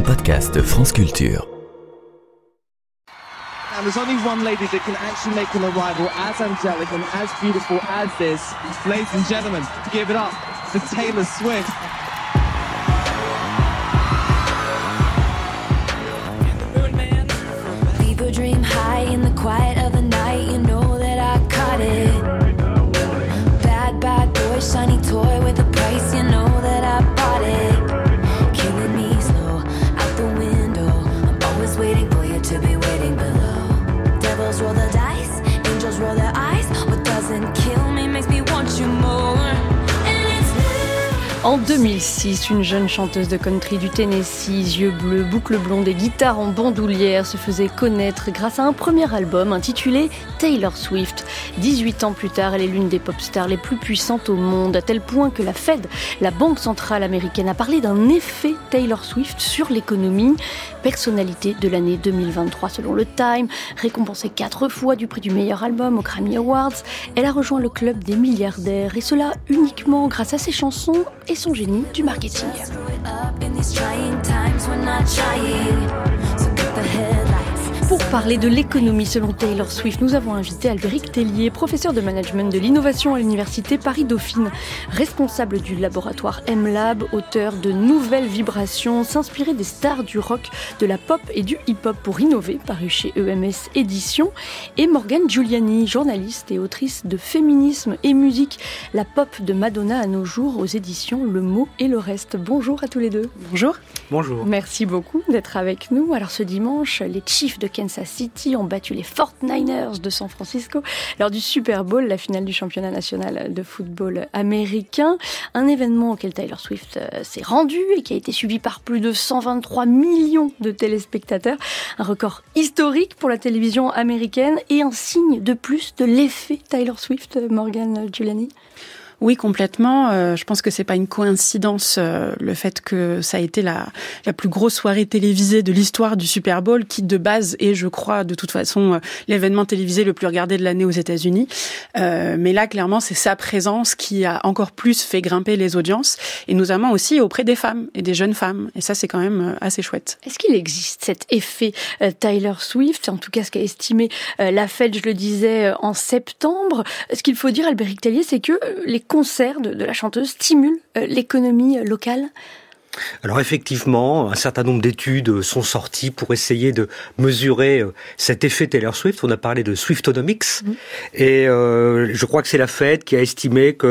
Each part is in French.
un podcast France Culture. And there's only one lady that can actually make an arrival as angelic and as beautiful as this. Ladies and gentlemen, give it up for Taylor Swift. People dream high in the quiet of the night. You know that I caught it. Bad, bad boy, shiny toy with a En 2006, une jeune chanteuse de country du Tennessee, yeux bleus, boucles blondes et guitare en bandoulière se faisait connaître grâce à un premier album intitulé Taylor Swift. 18 ans plus tard, elle est l'une des pop stars les plus puissantes au monde, à tel point que la Fed, la banque centrale américaine, a parlé d'un effet Taylor Swift sur l'économie. Personnalité de l'année 2023 selon le Time, récompensée quatre fois du prix du meilleur album aux Grammy Awards, elle a rejoint le club des milliardaires et cela uniquement grâce à ses chansons et son génie du marketing. Pour parler de l'économie selon Taylor Swift, nous avons invité Albéric Tellier, professeur de management de l'innovation à l'université Paris-Dauphine, responsable du laboratoire M-Lab, auteur de Nouvelles Vibrations, s'inspirer des stars du rock, de la pop et du hip-hop pour innover, paru chez EMS Éditions, et Morgane Giuliani, journaliste et autrice de Féminisme et musique, la pop de Madonna à nos jours aux éditions Le Mot et le Reste. Bonjour à tous les deux. Bonjour. Bonjour. Merci beaucoup d'être avec nous. Alors ce dimanche, les Chiefs de Kansas City ont battu les 49ers de San Francisco lors du Super Bowl, la finale du championnat national de football américain. Un événement auquel Taylor Swift euh, s'est rendu et qui a été suivi par plus de 123 millions de téléspectateurs. Un record historique pour la télévision américaine et un signe de plus de l'effet Taylor Swift, Morgan Giuliani. Oui, complètement. Euh, je pense que c'est pas une coïncidence euh, le fait que ça a été la, la plus grosse soirée télévisée de l'histoire du Super Bowl, qui de base est, je crois, de toute façon, euh, l'événement télévisé le plus regardé de l'année aux États-Unis. Euh, mais là, clairement, c'est sa présence qui a encore plus fait grimper les audiences, et notamment aussi auprès des femmes et des jeunes femmes. Et ça, c'est quand même euh, assez chouette. Est-ce qu'il existe cet effet Tyler Swift, en tout cas ce qu'a estimé la Fed, je le disais, en septembre Ce qu'il faut dire, Albéric Tellier, c'est que les concerts de, de la chanteuse stimulent euh, l'économie euh, locale Alors effectivement, un certain nombre d'études sont sorties pour essayer de mesurer euh, cet effet Taylor Swift. On a parlé de Swiftonomics et euh, je crois que c'est la Fed qui a estimé que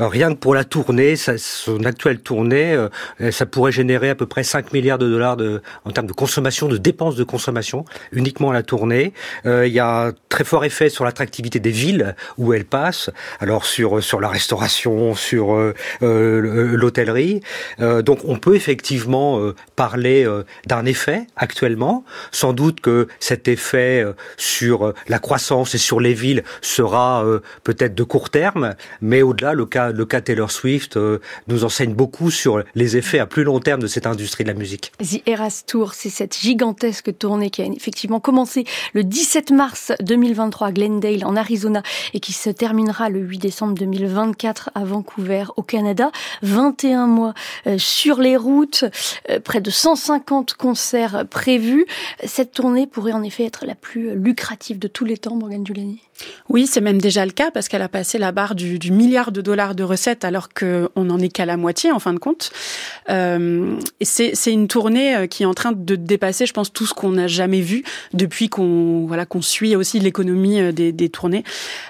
euh, rien que pour la tournée, son actuelle tournée, euh, ça pourrait générer à peu près 5 milliards de dollars de, en termes de consommation, de dépenses de consommation uniquement à la tournée. Euh, il y a un très fort effet sur l'attractivité des villes où elle passe. Alors sur sur la restauration, sur le- l'hôtellerie. Donc on peut effectivement euh, parler euh, d'un effet actuellement. Sans doute que cet effet euh, sur la croissance et sur les villes sera peut-être de court terme, mais au-delà, le cas, le cas Taylor Swift nous enseigne beaucoup sur les effets à plus long terme de cette industrie de la musique. The Eras Tour, c'est cette gigantesque tournée qui a effectivement commencé le 17 mars 2023 à Glendale, en Arizona, et qui se terminera le 8 décembre 2024 à Vancouver, au Canada. 21 mois sur les routes, euh, près de 150 concerts prévus. Cette tournée pourrait en effet être la plus lucrative de tous les temps, Morgan Giuliani. Oui, c'est même déjà le cas parce qu'elle a passé la barre du, milliard de dollars de recettes alors qu'on n'en est qu'à la moitié en fin de compte. Euh, c'est une tournée euh, qui est en train de dépasser, je pense, tout ce qu'on n'a jamais vu depuis qu'on voilà qu'on suit aussi l'économie euh, des, tournées.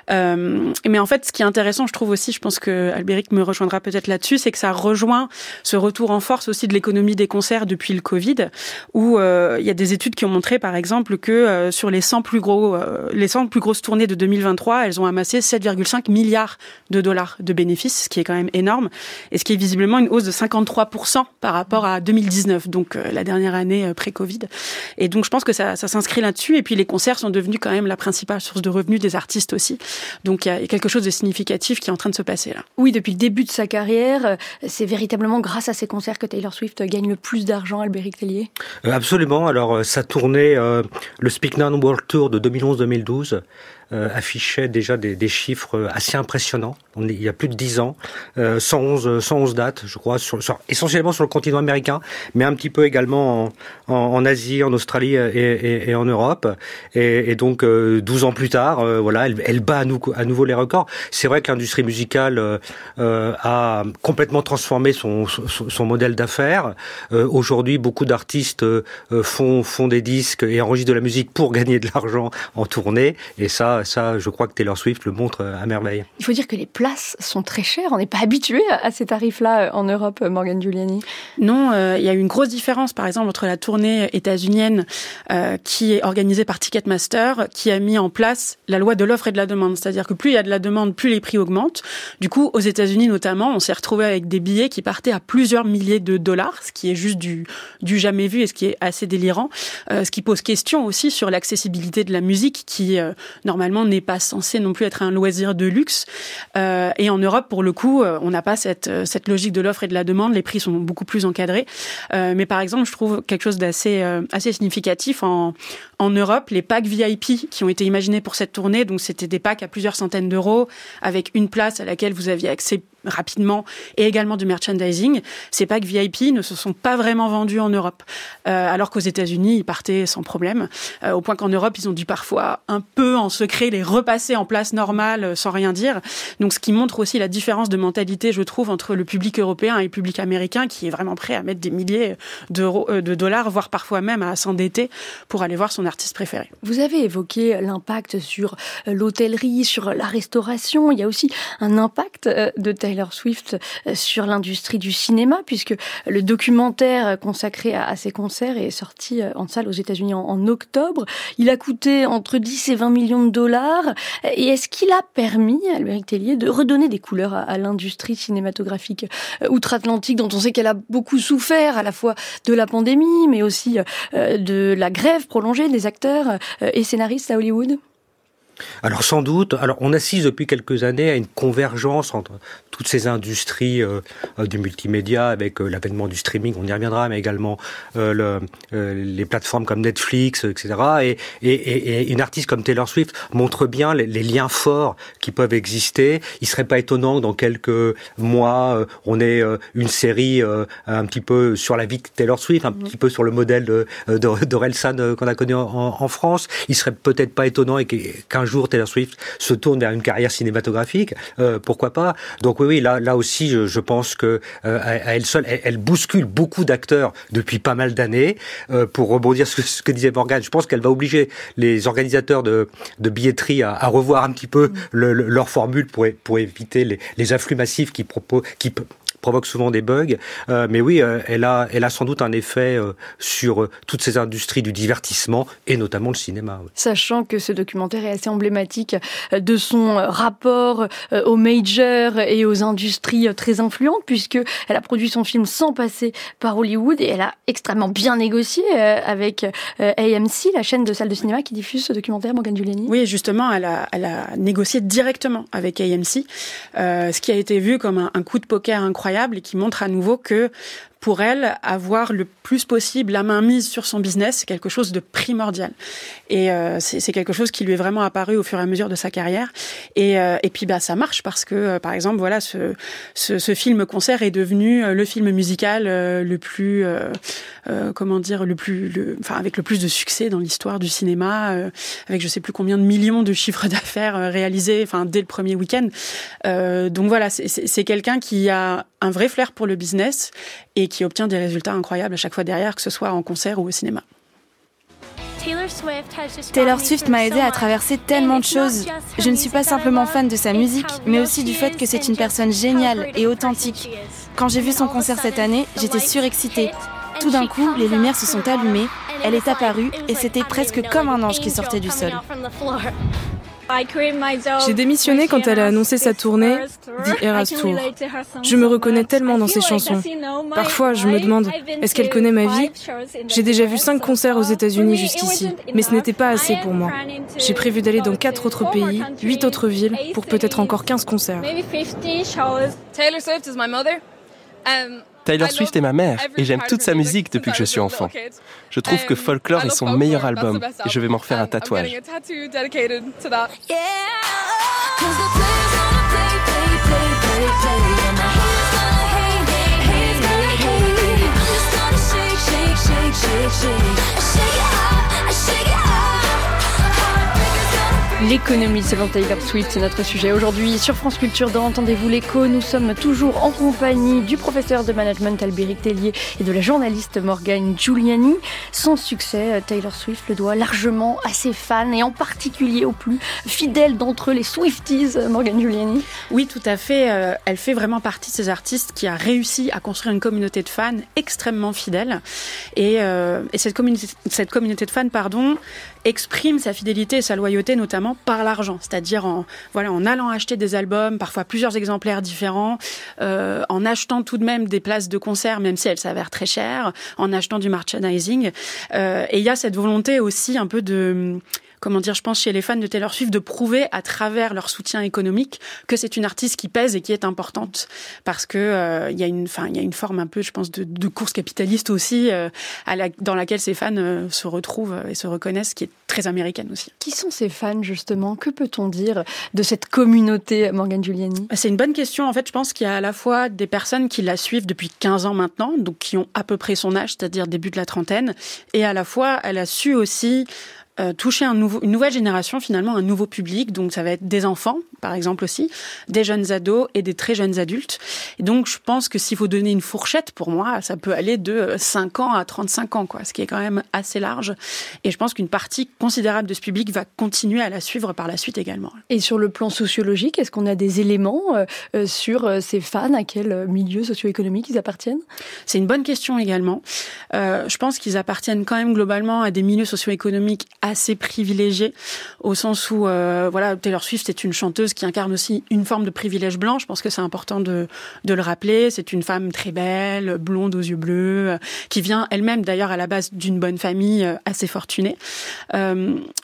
Mais en fait, ce qui est intéressant, je trouve aussi, je pense que Albéric me rejoindra peut-être là-dessus, c'est que ça rejoint ce retour en force aussi de l'économie des concerts depuis le Covid, où euh, il y a des études qui ont montré, par exemple, que euh, sur les 100 plus gros, euh, les 100 plus grosses tournées de 2023, elles ont amassé 7,5 milliards de dollars de bénéfices, ce qui est quand même énorme, et ce qui est visiblement une hausse de 53% par rapport à 2019, donc la dernière année pré-Covid. Et donc je pense que ça, ça s'inscrit là-dessus. Et puis les concerts sont devenus quand même la principale source de revenus des artistes aussi. Donc il y a- quelque chose de significatif qui est en train de se passer là. Oui, depuis le début de sa carrière, c'est véritablement grâce à ces concerts que Taylor Swift gagne le plus d'argent, Albéric Tellier? Euh, absolument. Alors, euh, sa tournée, euh, le Speak Now World Tour de 2011-2012, affichait déjà des, des, chiffres assez impressionnants. On est, il y a plus de 10 ans, 111, 111 dates, je crois, sur, sur, essentiellement sur le continent américain, mais un petit peu également en, en, Asie, en Australie et, et, et en Europe. Et, et donc 12 ans plus tard, voilà, elle, elle bat à, à, nouveau les records. C'est vrai que l'industrie musicale a complètement transformé son, son, son modèle d'affaires. Aujourd'hui, beaucoup d'artistes font, font des disques et enregistrent de la musique pour gagner de l'argent en tournée. Et ça, ça, je crois que Taylor Swift le montre à merveille. Il faut dire que les places sont très chères. On n'est pas habitué à ces tarifs-là en Europe, Morgan Giuliani. Non, euh, il y a une grosse différence, par exemple, entre la tournée états-unienne euh, qui est organisée par Ticketmaster, qui a mis en place la loi de l'offre et de la demande. C'est-à-dire que plus il y a de la demande, plus les prix augmentent. Du coup, aux États-Unis notamment, on s'est retrouvé avec des billets qui partaient à plusieurs milliers de dollars, ce qui est juste du, du jamais vu et ce qui est assez délirant. Euh, ce qui pose question aussi sur l'accessibilité de la musique, qui euh, n'est pas censé non plus être un loisir de luxe. Euh, et en Europe, pour le coup, euh, on n'a pas cette, euh, cette logique de l'offre et de la demande. Les prix sont beaucoup plus encadrés. mais par exemple, je trouve quelque chose d'assez assez significatif en, en Europe, les packs VIP qui ont été imaginés pour cette tournée. Donc, c'était des packs à plusieurs centaines d'euros avec une place à laquelle vous aviez accès rapidement et également du merchandising. Ces packs VIP ne se sont pas vraiment vendus en Europe, euh, alors qu'aux États-Unis, ils partaient sans problème, euh, au point qu'en Europe, ils ont dû parfois un peu en secret les repasser en place normale euh, sans rien dire. Donc, ce qui montre aussi la différence de mentalité, je trouve, entre le public européen et le public américain, qui est vraiment prêt à mettre des milliers de dollars, voire parfois même à s'endetter pour aller voir son artiste préféré. Vous avez évoqué l'impact sur l'hôtellerie, sur la restauration. Il y a aussi un impact de tel Taylor Swift euh, sur l'industrie du cinéma, puisque le documentaire consacré à, ses concerts est sorti euh, en salle aux États-Unis en, octobre. Il a coûté entre 10 et 20 millions de dollars. Et est-ce qu'il a permis, Albéric Tellier, de redonner des couleurs à, l'industrie cinématographique euh, outre-Atlantique, dont on sait qu'elle a beaucoup souffert à la fois de la pandémie, mais aussi de la grève prolongée des acteurs et scénaristes à Hollywood? Alors sans doute, alors on assiste depuis quelques années à une convergence entre toutes ces industries euh, euh, du multimédia avec euh, l'avènement du streaming, on y reviendra, mais également euh, le, les plateformes comme Netflix, etc. Et, et, et, une artiste comme Taylor Swift montre bien les, les, liens forts qui peuvent exister. Il serait pas étonnant que dans quelques mois, on ait une série un petit peu sur la vie de Taylor Swift, un petit peu sur le modèle de d'Orelsan qu'on a connu en, en, France. Il serait peut-être pas étonnant et qu'un jour Taylor Swift se tourne vers une carrière cinématographique. pourquoi pas? Donc oui, là, là aussi, je, je pense que euh, à, elle seule, elle, elle bouscule beaucoup d'acteurs depuis pas mal d'années. Euh, pour rebondir sur ce que disait Morgan, je pense qu'elle va obliger les organisateurs de, de billetterie à, à, revoir un petit peu le, le, leur formule pour, pour éviter les, les afflux massifs qui, proposent, qui provoque souvent des bugs. Euh, mais oui, euh, elle a, elle a sans doute un effet euh, sur euh, toutes ces industries du divertissement et notamment le cinéma. Oui. Sachant que ce documentaire est assez emblématique de son rapport aux majors et aux industries très influentes, puisque elle a produit son film sans passer par Hollywood et elle a extrêmement bien négocié avec AMC, la chaîne de salles de cinéma qui diffuse ce documentaire, Morgan Giuliani. Oui, justement, elle a, elle a négocié directement avec AMC, euh, ce qui a été vu comme un, un coup de poker incroyable et qui montre à nouveau que pour elle, avoir le plus possible la main mise sur son business, c'est quelque chose de primordial. Et euh, c'est quelque chose qui lui est vraiment apparu au fur et à mesure de sa carrière. Et, euh, et puis, bah, ça marche parce que, euh, par exemple, voilà, ce, ce, ce film-concert est devenu euh, le film musical euh, le plus, euh, comment dire, le plus, le, enfin, avec le plus de succès dans l'histoire du cinéma, avec je sais plus combien de millions de chiffres d'affaires réalisés, enfin, dès le premier week-end. donc voilà, c'est quelqu'un qui a un vrai flair pour le business et qui obtient des résultats incroyables à chaque fois derrière, que ce soit en concert ou au cinéma. Taylor Swift m'a aidé à traverser tellement de choses. Je ne suis pas simplement fan de sa musique, mais aussi du fait que c'est une personne géniale et authentique. Quand j'ai vu son concert cette année, j'étais surexcitée. Tout d'un coup, les lumières se sont allumées, elle est apparue et c'était presque comme un ange qui sortait du sol. J'ai démissionné quand elle a annoncé sa tournée, The Eras Tour. Je me reconnais tellement dans ses chansons. Parfois, je me demande, est-ce qu'elle connaît ma vie? J'ai déjà vu cinq concerts aux États-Unis jusqu'ici, mais ce n'était pas assez pour moi. J'ai prévu d'aller dans quatre autres pays, huit autres villes, pour peut-être encore 15 concerts. Taylor Swift is my mother. Um, Taylor Swift est ma mère et j'aime toute sa musique depuis que je suis enfant. Je trouve que Folklore est son meilleur album et je vais m'en refaire un tatouage. L'économie selon Taylor Swift, c'est notre sujet aujourd'hui sur France Culture dans Entendez-vous l'écho. Nous sommes toujours en compagnie du professeur de management Albéric Tellier et de la journaliste Morgane Giuliani. Sans succès, Taylor Swift le doit largement à ses fans et en particulier aux plus fidèles d'entre eux, les Swifties, Morgane Giuliani. Oui, tout à fait. Euh, elle fait vraiment partie de ces artistes qui a réussi à construire une communauté de fans extrêmement fidèle. Et, euh, et cette, communauté, cette communauté de fans, pardon, exprime sa fidélité et sa loyauté notamment par l'argent, c'est-à-dire en voilà en allant acheter des albums, parfois plusieurs exemplaires différents, euh, en achetant tout de même des places de concert même si elles s'avèrent très chères, en achetant du merchandising. Euh, et il y a cette volonté aussi un peu de comment dire, je pense chez les fans de Taylor Swift de prouver à travers leur soutien économique que c'est une artiste qui pèse et qui est importante parce que euh, il y a une, y a une forme un peu, je pense, de, de course capitaliste aussi euh, à la, dans laquelle ces fans euh, se retrouvent et se reconnaissent, qui est très américaine aussi. Qui sont ces fans justement? Que peut-on dire de cette communauté Morgan Giuliani? C'est une bonne question. En fait, je pense qu'il y a à la fois des personnes qui la suivent depuis 15 ans maintenant, donc qui ont à peu près son âge, c'est-à-dire début de la trentaine, et à la fois elle a su aussi euh, toucher un nouveau, une nouvelle génération, finalement, un nouveau public. Donc, ça va être des enfants, par exemple aussi, des jeunes ados et des très jeunes adultes. Et donc, je pense que s'il faut donner une fourchette, pour moi, ça peut aller de 5 ans à 35 ans, quoi, ce qui est quand même assez large. Et je pense qu'une partie considérable de ce public va continuer à la suivre par la suite également. Et sur le plan sociologique, est-ce qu'on a des éléments euh, euh, sur ces fans? À quel milieu socio-économique ils appartiennent? C'est une bonne question également. Euh, je pense qu'ils appartiennent quand même globalement à des milieux socio-économiques assez privilégié au sens où euh, voilà Taylor Swift est une chanteuse qui incarne aussi une forme de privilège blanc. Je pense que c'est important de, de le rappeler. C'est une femme très belle, blonde aux yeux bleus, euh, qui vient elle-même d'ailleurs à la base d'une bonne famille euh, assez fortunée.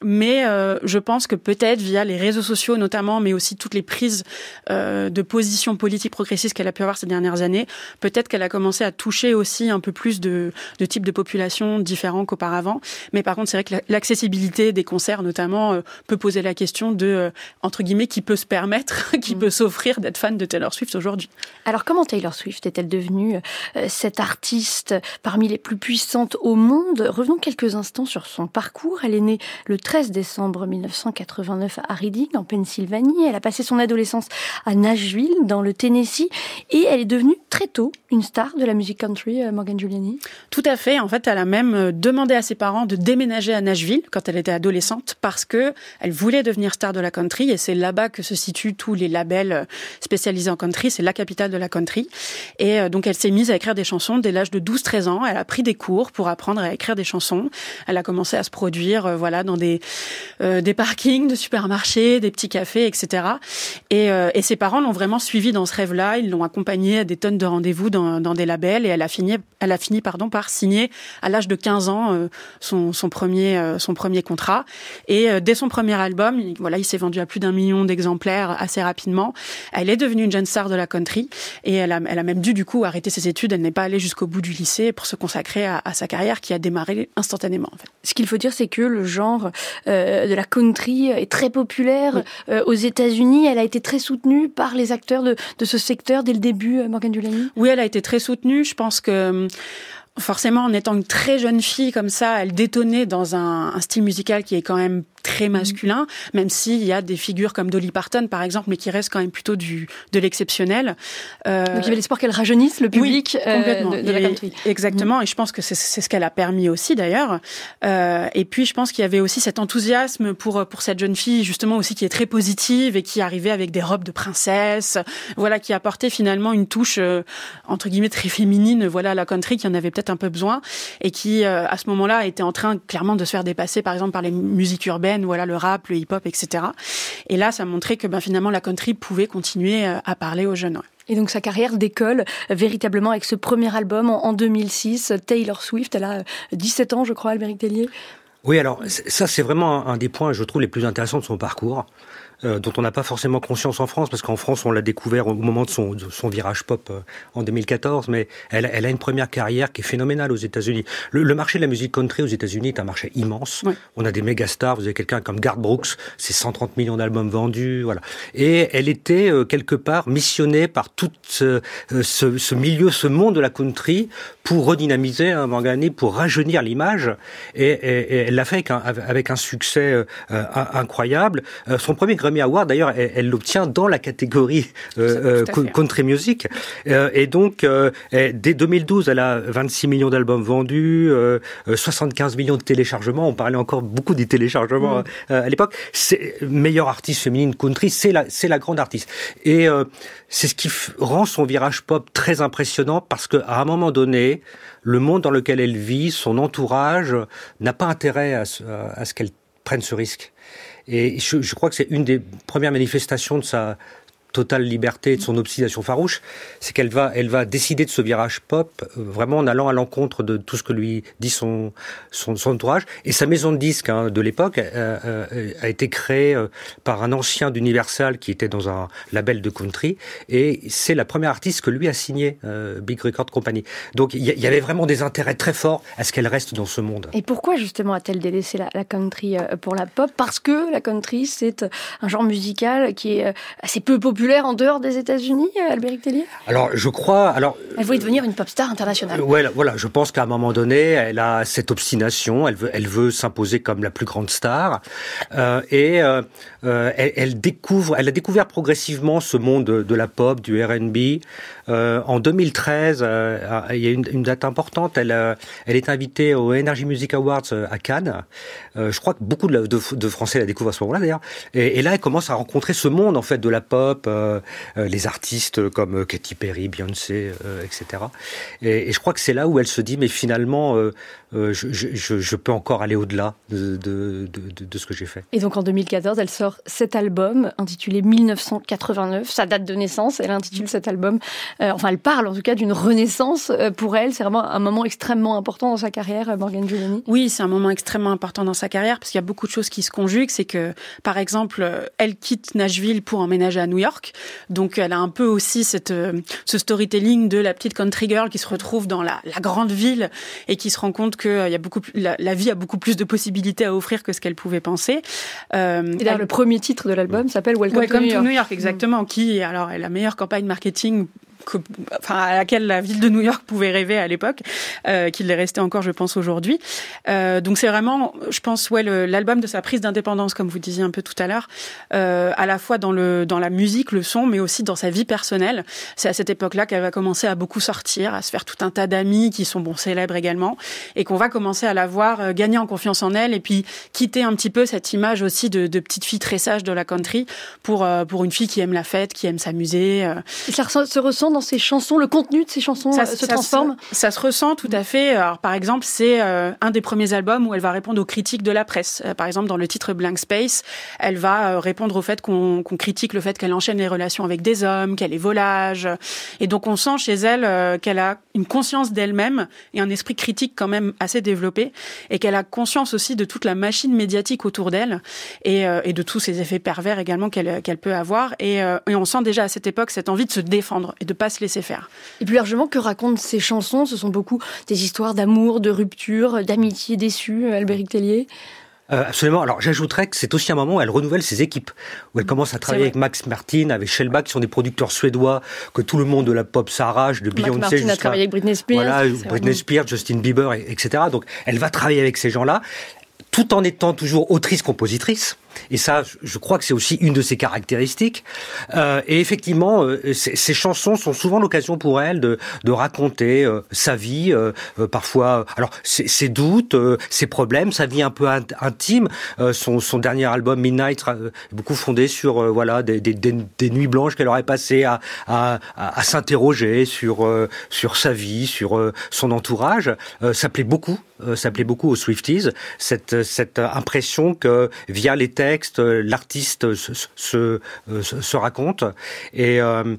Mais je pense que peut-être via les réseaux sociaux notamment, mais aussi toutes les prises de position politique progressiste qu'elle a pu avoir ces dernières années, peut-être qu'elle a commencé à toucher aussi un peu plus de, de types de populations différents qu'auparavant. Mais par contre, c'est vrai que l'accessibilité des concerts notamment euh, peut poser la question de euh, entre guillemets qui peut se permettre, qui mm. peut s'offrir d'être fan de Taylor Swift aujourd'hui. Alors comment Taylor Swift est-elle devenue euh, cette artiste parmi les plus puissantes au monde? Revenons quelques instants sur son parcours. Elle est née le 13 décembre 1989 à Reading en Pennsylvanie. Elle a passé son adolescence à Nashville dans le Tennessee et elle est devenue très tôt une star de la musique country, Morgan Giuliani. Tout à fait. En fait, elle a même demandé à ses parents de déménager à Nashville quand elle était adolescente parce que elle voulait devenir star de la country et c'est là-bas que se situent tous les labels spécialisés en country. C'est la capitale de la country. Et euh, donc elle s'est mise à écrire des chansons dès l'âge de 12-13 ans. Elle a pris des cours pour apprendre à écrire des chansons. Elle a commencé à se produire, euh, voilà, dans des euh, des parkings de supermarchés, des petits cafés, etc. Et, ses parents l'ont vraiment suivi dans ce rêve-là. Ils l'ont accompagnée à des tonnes de rendez-vous dans, dans des labels et elle a fini, elle a fini pardon par signer à l'âge de 15 ans son, son premier son premier contrat. Et euh, dès son premier album, voilà, il s'est vendu à plus d'un million d'exemplaires assez rapidement. Elle est devenue une jeune star de la country et elle a, elle a même dû du coup arrêter ses études. Elle n'est pas allée jusqu'au bout du lycée pour se consacrer à, à, sa carrière qui a démarré instantanément. En fait. Ce qu'il faut dire, c'est que le genre euh, de la country est très populaire oui. euh, aux États-Unis. Elle a été très soutenue par les acteurs de, de ce secteur dès le début, euh, Morgan Dulany. Oui, elle a été très soutenue. Je pense que forcément, en étant une très jeune fille comme ça, elle détonnait dans un, un style musical qui est quand même très mm. masculin, même s'il y a des figures comme Dolly Parton, par exemple, mais qui restent quand même plutôt du de l'exceptionnel. Euh... Donc il y avait l'espoir qu'elle rajeunisse le public oui, complètement. Euh, de, de, la country. Exactement, mmh. et je pense que c'est ce qu'elle a permis aussi d'ailleurs. Euh, et puis je pense qu'il y avait aussi cet enthousiasme pour pour cette jeune fille justement aussi qui est très positive et qui arrivait avec des robes de princesse, voilà, qui apportait finalement une touche entre guillemets très féminine, voilà, à la country qui en avait peut-être un peu besoin et qui à ce moment-là était en train clairement de se faire dépasser par exemple par les musiques urbaines voilà le rap, le hip-hop, etc. Et là, ça montrait que ben, finalement la country pouvait continuer euh, à parler aux jeunes. Et donc sa carrière décolle euh, véritablement avec ce premier album en 2006, Taylor Swift. Elle a 17 ans, je crois, Albéric Tellier. Oui, alors ça c'est vraiment un des points, je trouve, les plus intéressants de son parcours. Euh, dont on n'a pas forcément conscience en France, parce qu'en France, on l'a découvert au moment de son, son virage pop euh, en 2014, mais elle, elle, a une première carrière qui est phénoménale aux États-Unis. Le, le, marché de la musique country aux États-Unis est un marché immense. On a des méga stars. Vous avez quelqu'un comme Garth Brooks, c'est 130 millions d'albums vendus, voilà. Et elle était quelque part missionnée par tout ce, ce, ce, milieu, ce monde de la country pour redynamiser un hein, pour rajeunir l'image. Et, et, et, elle l'a fait avec un, avec un succès euh, incroyable. Euh, son premier Grammy Award, d'ailleurs, elle l'obtient dans la catégorie euh, country music. et donc, dès 2012, elle a 26 millions d'albums vendus, 75 millions de téléchargements. On parlait encore beaucoup des téléchargements mm. à l'époque. C'est meilleure artiste féminine country, c'est la, c'est la grande artiste. Et c'est ce qui rend son virage pop très impressionnant parce qu'à un moment donné, le monde dans lequel elle vit, son entourage, n'a pas intérêt à ce, à ce qu'elle prenne ce risque. Et je, je crois que c'est une des premières manifestations de sa, totale liberté, de son obstination farouche, c'est qu'elle va, elle va décider de ce virage pop, euh, vraiment en allant à l'encontre de tout ce que lui dit son, son, entourage. Et sa maison de disques hein, de l'époque euh, euh, a été créée par un ancien d'Universal qui était dans un label de country, et c'est la première artiste que lui a signé Big Record Company. Donc il y, avait vraiment des intérêts très forts à ce qu'elle reste dans ce monde. Et pourquoi justement a-t-elle délaissé la, la country pour la pop? Parce que la country, c'est un genre musical qui est assez peu populaire en dehors des États-Unis, euh, Albéric Tellier? Alors, je crois. Alors, elle voulait devenir une pop star internationale. Euh, ouais, voilà, je pense qu'à un moment donné, elle a cette obstination. Elle veut, elle veut s'imposer comme la plus grande star. Euh, et euh, euh elle, elle, découvre, elle a découvert progressivement ce monde de, de la pop, du R&B. En 2013, il y a une, date importante. Elle, elle est invitée au Energy Music Awards à Cannes. je crois que beaucoup de, Français la découvrent à ce moment-là d'ailleurs. Et, là, elle commence à rencontrer ce monde en fait de la pop. Euh, euh, les artistes comme Katy Perry, Beyoncé, euh, etc. Et, je crois que c'est là où elle se dit, mais finalement, je, peux encore aller au-delà de, ce que j'ai fait. Et donc en 2014, elle sort cet album intitulé 1989, sa date de naissance. Elle intitule cet album, euh, enfin elle parle en tout cas d'une renaissance pour elle. C'est vraiment un moment extrêmement important dans sa carrière, Morgan Giuliani. Oui, c'est un moment extrêmement important dans sa carrière parce qu'il y a beaucoup de choses qui se conjuguent. C'est que, par exemple, elle quitte Nashville pour emménager à New York. Donc elle a un peu aussi cette, euh, ce storytelling de la petite country girl qui se retrouve dans la, la grande ville et qui se rend compte que euh, il y a beaucoup, la, la, vie a beaucoup plus de possibilités à offrir que ce qu'elle pouvait penser. Euh, et d'ailleurs, le premier titre de l'album s'appelle Welcome, Welcome, to New York. To New York exactement, qui alors est la meilleure campagne marketing que, enfin, à laquelle la ville de New York pouvait rêver à l'époque, euh, qu'il est resté encore, je pense, aujourd'hui. Euh, donc c'est vraiment, je pense, ouais, l'album de sa prise d'indépendance, comme vous disiez un peu tout à l'heure, euh, à la fois dans le dans la musique, le son, mais aussi dans sa vie personnelle. C'est à cette époque-là qu'elle va commencer à beaucoup sortir, à se faire tout un tas d'amis qui sont bon célèbres également, et qu'on va commencer à la voir euh, gagner en confiance en elle, et puis quitter un petit peu cette image aussi de, de petite fille très sage de la country pour euh, pour une fille qui aime la fête, qui aime s'amuser. Euh. Ça se ressent dans ses chansons, le contenu de ses chansons ça, euh, se transforme ça, se ressent tout à fait. Alors, par exemple, c'est euh, un des premiers albums où elle va répondre aux critiques de la presse. Euh, par exemple, dans le titre Blank Space, elle va répondre au fait qu'on critique le fait qu'elle enchaîne les relations avec des hommes, qu'elle est volage. Et donc, on sent chez elle qu'elle a une conscience d'elle-même et un esprit critique quand même assez développé et qu'elle a conscience aussi de toute la machine médiatique autour d'elle et, et, de tous ces effets pervers également qu'elle qu'elle peut avoir. Et, et on sent déjà à cette époque cette envie de se défendre et de pas se laisser faire. Et plus largement, que racontent ces chansons? Ce sont beaucoup des histoires d'amour, de rupture, d'amitié déçue, Albéric Tellier? Euh, absolument. Alors j'ajouterais que c'est aussi un moment où elle renouvelle ses équipes, où elle commence à travailler avec Max Martin, avec Shellback, qui sont des producteurs suédois que tout le monde de la pop s'arrache, de Beyoncé jusqu'à... a travaillé avec Britney Spears. Voilà, Britney Spears, Justin Bieber, etc. Donc elle va travailler avec ces gens-là, tout en étant toujours autrice-compositrice. Et ça, je crois que c'est aussi une de ses caractéristiques. Euh, et effectivement, euh, ces chansons sont souvent l'occasion pour elle de, raconter euh, sa vie, euh, parfois, alors ses, doutes, ses problèmes, sa vie un peu intime. son, dernier album Midnight est beaucoup fondé sur voilà des, nuits blanches qu'elle aurait passées à, s'interroger sur sa vie, sur son entourage. ça plaît beaucoup, ça beaucoup aux Swifties cette cette impression que via les euh, l'artiste euh, se, raconte. Et euh,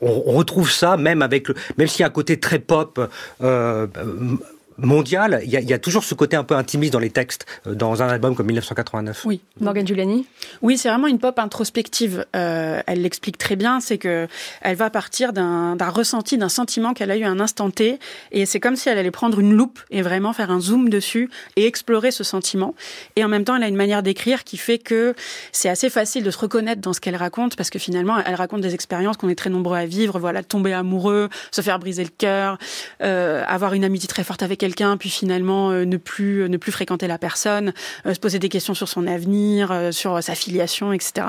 on, retrouve ça même avec, le, même s'il y côté très pop. Mondiale, il y, a, il y, a, toujours ce côté un peu intimiste dans les textes, euh, dans un album comme 1989. Oui, Morgan Giuliani? Oui, c'est vraiment une pop introspective. Euh, elle l'explique très bien, c'est que elle va partir d'un ressenti, d'un sentiment qu'elle a eu un instant T, et c'est comme si elle allait prendre une loupe et vraiment faire un zoom dessus et explorer ce sentiment. Et en même temps, elle a une manière d'écrire qui fait que c'est assez facile de se reconnaître dans ce qu'elle raconte, parce que finalement, elle raconte des expériences qu'on est très nombreux à vivre. Voilà, tomber amoureux, se faire briser le cœur, euh, avoir une amitié très forte avec quelqu'un, puis finalement euh, ne plus euh, ne plus fréquenter la personne, euh, se poser des questions sur son avenir, sur sa filiation, etc.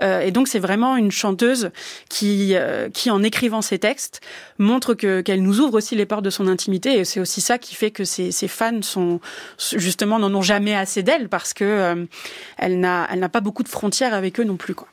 et donc c'est vraiment une chanteuse qui qui en écrivant ses textes montre que qu'elle nous ouvre aussi les portes de son intimité et c'est aussi ça qui fait que ses, ses fans sont justement n'en ont jamais assez d'elle parce que elle n'a elle n'a pas beaucoup de frontières avec eux non plus quoi.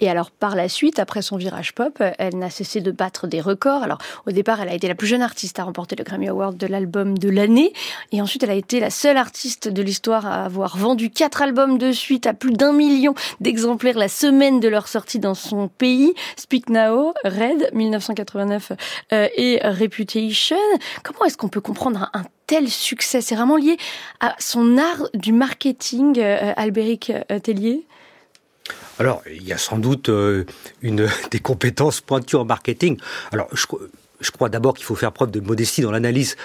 Et alors par la suite, après son virage pop, elle n'a cessé de battre des records. Alors au départ, elle a été la plus jeune artiste à remporter le Grammy Award de l'album de l'année, et ensuite elle a été la seule artiste de l'histoire à avoir vendu quatre albums de suite à plus d'un million d'exemplaires la semaine de leur sortie dans son pays. Speak Now, Red 1989 euh, et Reputation. Comment est-ce qu'on peut comprendre un, tel succès? C'est vraiment lié à son art du marketing, euh, Albéric euh, Tellier? Alors, il y a sans doute euh, une des compétences pointues en marketing. Alors, je, crois d'abord qu'il faut faire preuve de modestie dans l'analyse.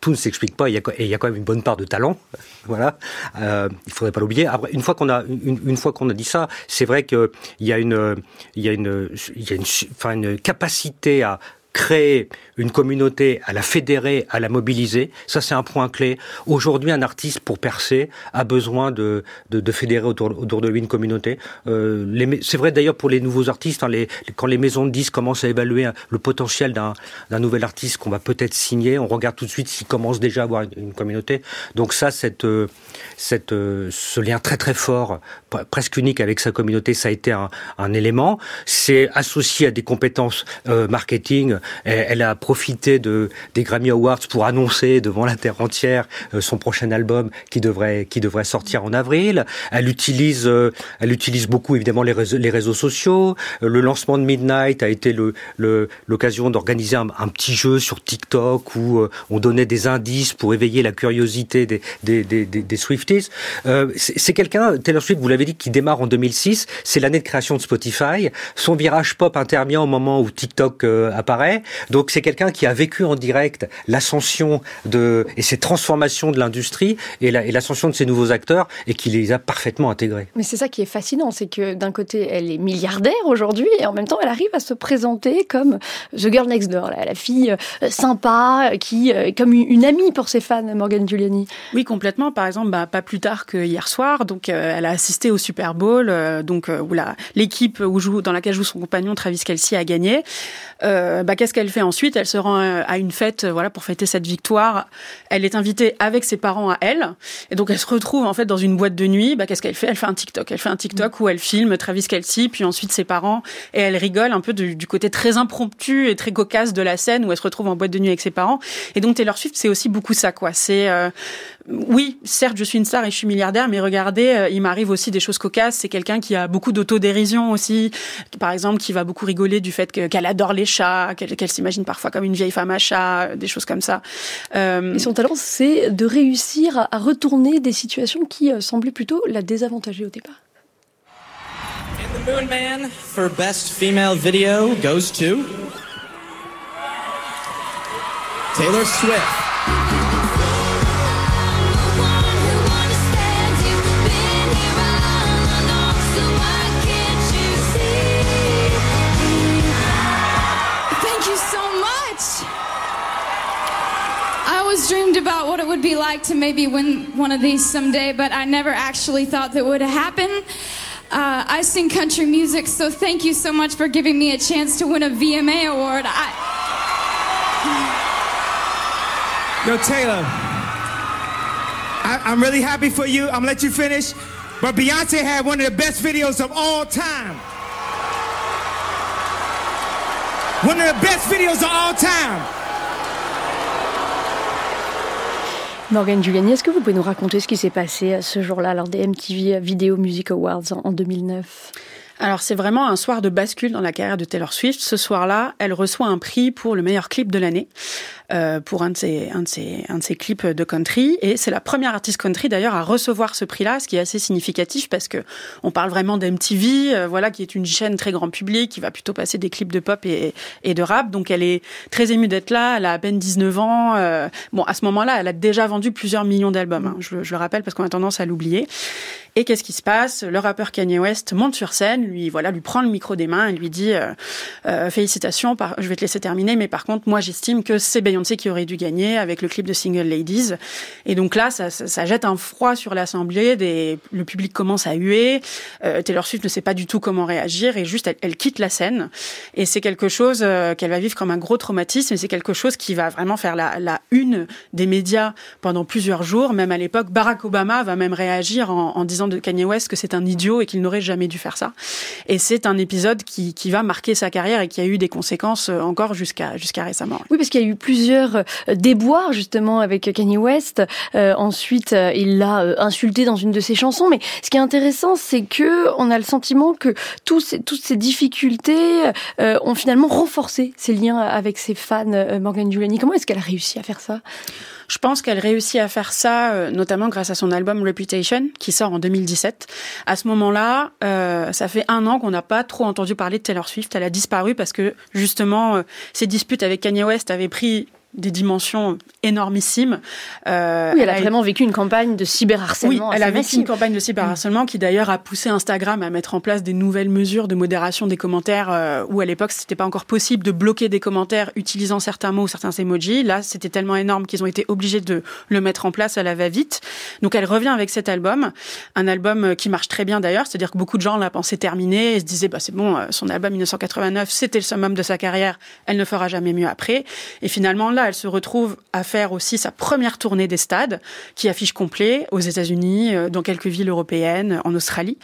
Tout ne s'explique pas, et il y a quand même une bonne part de talent. Voilà, euh, il faudrait pas l'oublier. Après, une fois qu'on a a dit ça, c'est vrai qu'il y a il y a il y a une capacité à créer une communauté, à la fédérer, à la mobiliser. Ça, c'est un point clé. Aujourd'hui, un artiste, pour percer, a besoin de, de, de fédérer autour, autour, de lui une communauté. Euh, c'est vrai d'ailleurs pour les nouveaux artistes, hein, les, quand les maisons de disques commencent à évaluer le potentiel d'un nouvel artiste qu'on va peut-être signer, on regarde tout de suite s'il commence déjà à avoir une, une, communauté. Donc ça, cette, euh, cette, euh, ce lien très très fort, presque unique avec sa communauté, ça a été un, un élément. C'est associé à des compétences euh, marketing. Elle a profité de, des Grammy Awards pour annoncer devant la terre entière euh, son prochain album qui devrait, qui devrait sortir en avril. Elle utilise, euh, elle utilise beaucoup évidemment les réseaux, les réseaux sociaux. Euh, le lancement de Midnight a été l'occasion le, d'organiser un, petit jeu sur TikTok où on donnait des indices pour éveiller la curiosité des, des, des, des, des Swifties. C'est quelqu'un, Taylor Swift, vous l'avez dit, qui démarre en 2006. C'est l'année de création de Spotify. Son virage pop intervient au moment où TikTok apparaît. Donc c'est quelqu'un qui a vécu en direct l'ascension de et ces transformations de l'industrie et l'ascension la, de ces nouveaux acteurs et qui les a parfaitement intégrés. Mais c'est ça qui est fascinant, c'est que d'un côté elle est milliardaire aujourd'hui et en même temps elle arrive à se présenter comme the girl next door, la, la fille euh, sympa qui euh, comme une amie pour ses fans, Morgan Giuliani. Oui, complètement. Par exemple, bah, pas plus tard que hier soir, donc euh, elle a assisté au Super Bowl, euh, donc où l'équipe où joue dans laquelle joue son compagnon Travis Kelsey a gagné. bah, qu'est-ce qu'elle fait ensuite? Elle se rend à une fête, euh, voilà, pour fêter cette victoire. Elle est invitée avec ses parents à elle, et donc elle se retrouve en fait dans une boîte de nuit. Bah, qu'est-ce qu'elle fait? Elle fait un TikTok. Elle fait un TikTok où elle filme Travis Kelsey, puis ensuite ses parents, et elle rigole un peu du, du côté très impromptu et très cocasse de la scène où elle se retrouve en boîte de nuit avec ses parents. Et donc Taylor Swift, c'est aussi beaucoup ça, quoi. C'est euh, oui, certes, je suis une star et je suis milliardaire, mais regardez, euh, il m'arrive aussi des choses cocasses. C'est quelqu'un qui a beaucoup d'autodérision aussi, par exemple, qui va beaucoup rigoler du fait qu'elle adore les chats, qu'elle s'imagine parfois comme une vieille femme à chat, des choses comme ça. Euh... Et son talent, c'est de réussir à retourner des situations qui euh, semblaient plutôt la désavantager au départ. And the Moon Man for best female video goes to Taylor Swift. Dreamed about what it would be like to maybe win one of these someday, but I never actually thought that would happen. Uh, I sing country music, so thank you so much for giving me a chance to win a VMA award. I... Yo, Taylor, I, I'm really happy for you. I'm gonna let you finish. But Beyonce had one of the best videos of all time. One of the best videos of all time. Morgan Giuliani, est-ce que vous pouvez nous raconter ce qui s'est passé ce jour-là lors des MTV Video Music Awards en 2009 alors c'est vraiment un soir de bascule dans la carrière de Taylor Swift. Ce soir-là, elle reçoit un prix pour le meilleur clip de l'année. Euh, pour un de, ses, un, de ses, un de ses clips de country. Et c'est la première artiste country d'ailleurs à recevoir ce prix-là, ce qui est assez significatif parce que on parle vraiment d'MTV, euh, voilà, qui est une chaîne très grand public, qui va plutôt passer des clips de pop et, et de rap. Donc elle est très émue d'être là. Elle a à peine 19 ans. Euh, bon, à ce moment-là, elle a déjà vendu plusieurs millions d'albums. Hein. Je, le rappelle parce qu'on a tendance à l'oublier. Et qu'est-ce qui se passe? Le rappeur Kanye West monte sur scène, lui voilà, lui prend le micro des mains et lui dit euh, félicitations, je vais te laisser terminer, mais par contre moi j'estime que c'est Beyoncé qui aurait dû gagner avec le clip de Single Ladies. Et donc là ça, jette un froid sur l'assemblée, le public commence à huer, euh, Taylor Swift ne sait pas du tout comment réagir et juste elle, quitte la scène. Et c'est quelque chose euh, qu'elle va vivre comme un gros traumatisme et c'est quelque chose qui va vraiment faire la, une des médias pendant plusieurs jours. Même à l'époque, Barack Obama va même réagir en, disant de Kanye West que c'est un idiot et qu'il n'aurait jamais dû faire ça. Et c'est un épisode qui, qui va marquer sa carrière et qui a eu des conséquences euh, encore jusqu'à jusqu'à récemment. Oui, parce qu'il y a eu plusieurs euh, déboires justement avec Kanye West. Euh, ensuite, euh, il l'a insulté dans une de ses chansons. Mais ce qui est intéressant, c'est que on a le sentiment que toutes ces difficultés ont finalement renforcé ses liens avec ses fans. Morgan Giuliani, comment est-ce qu'elle a réussi à faire ça? Je pense qu'elle réussit à faire ça, notamment grâce à son album Reputation, qui sort en 2017. À ce moment-là, ça fait un an qu'on n'a pas trop entendu parler de Taylor Swift. Elle a disparu parce que justement, ses disputes avec Kanye West avaient pris des dimensions énormissimes. Euh, oui, elle, elle a, a vraiment vécu une campagne de cyberharcèlement. Oui, elle a vécu une campagne de cyberharcèlement mmh. qui d'ailleurs a poussé Instagram à mettre en place des nouvelles mesures de modération des commentaires euh, où à l'époque c'était pas encore possible de bloquer des commentaires utilisant certains mots ou certains emojis. Là, c'était tellement énorme qu'ils ont été obligés de le mettre en place à la va-vite. Donc elle revient avec cet album, un album qui marche très bien d'ailleurs, c'est-à-dire que beaucoup de gens l'a pensé terminé et se disaient bah c'est bon, son album 1989, c'était le summum de sa carrière, elle ne fera jamais mieux après. Et finalement là, elle se retrouve à faire aussi sa première tournée des stades, qui affiche complet aux États-Unis, euh, dans quelques villes européennes, en Australie.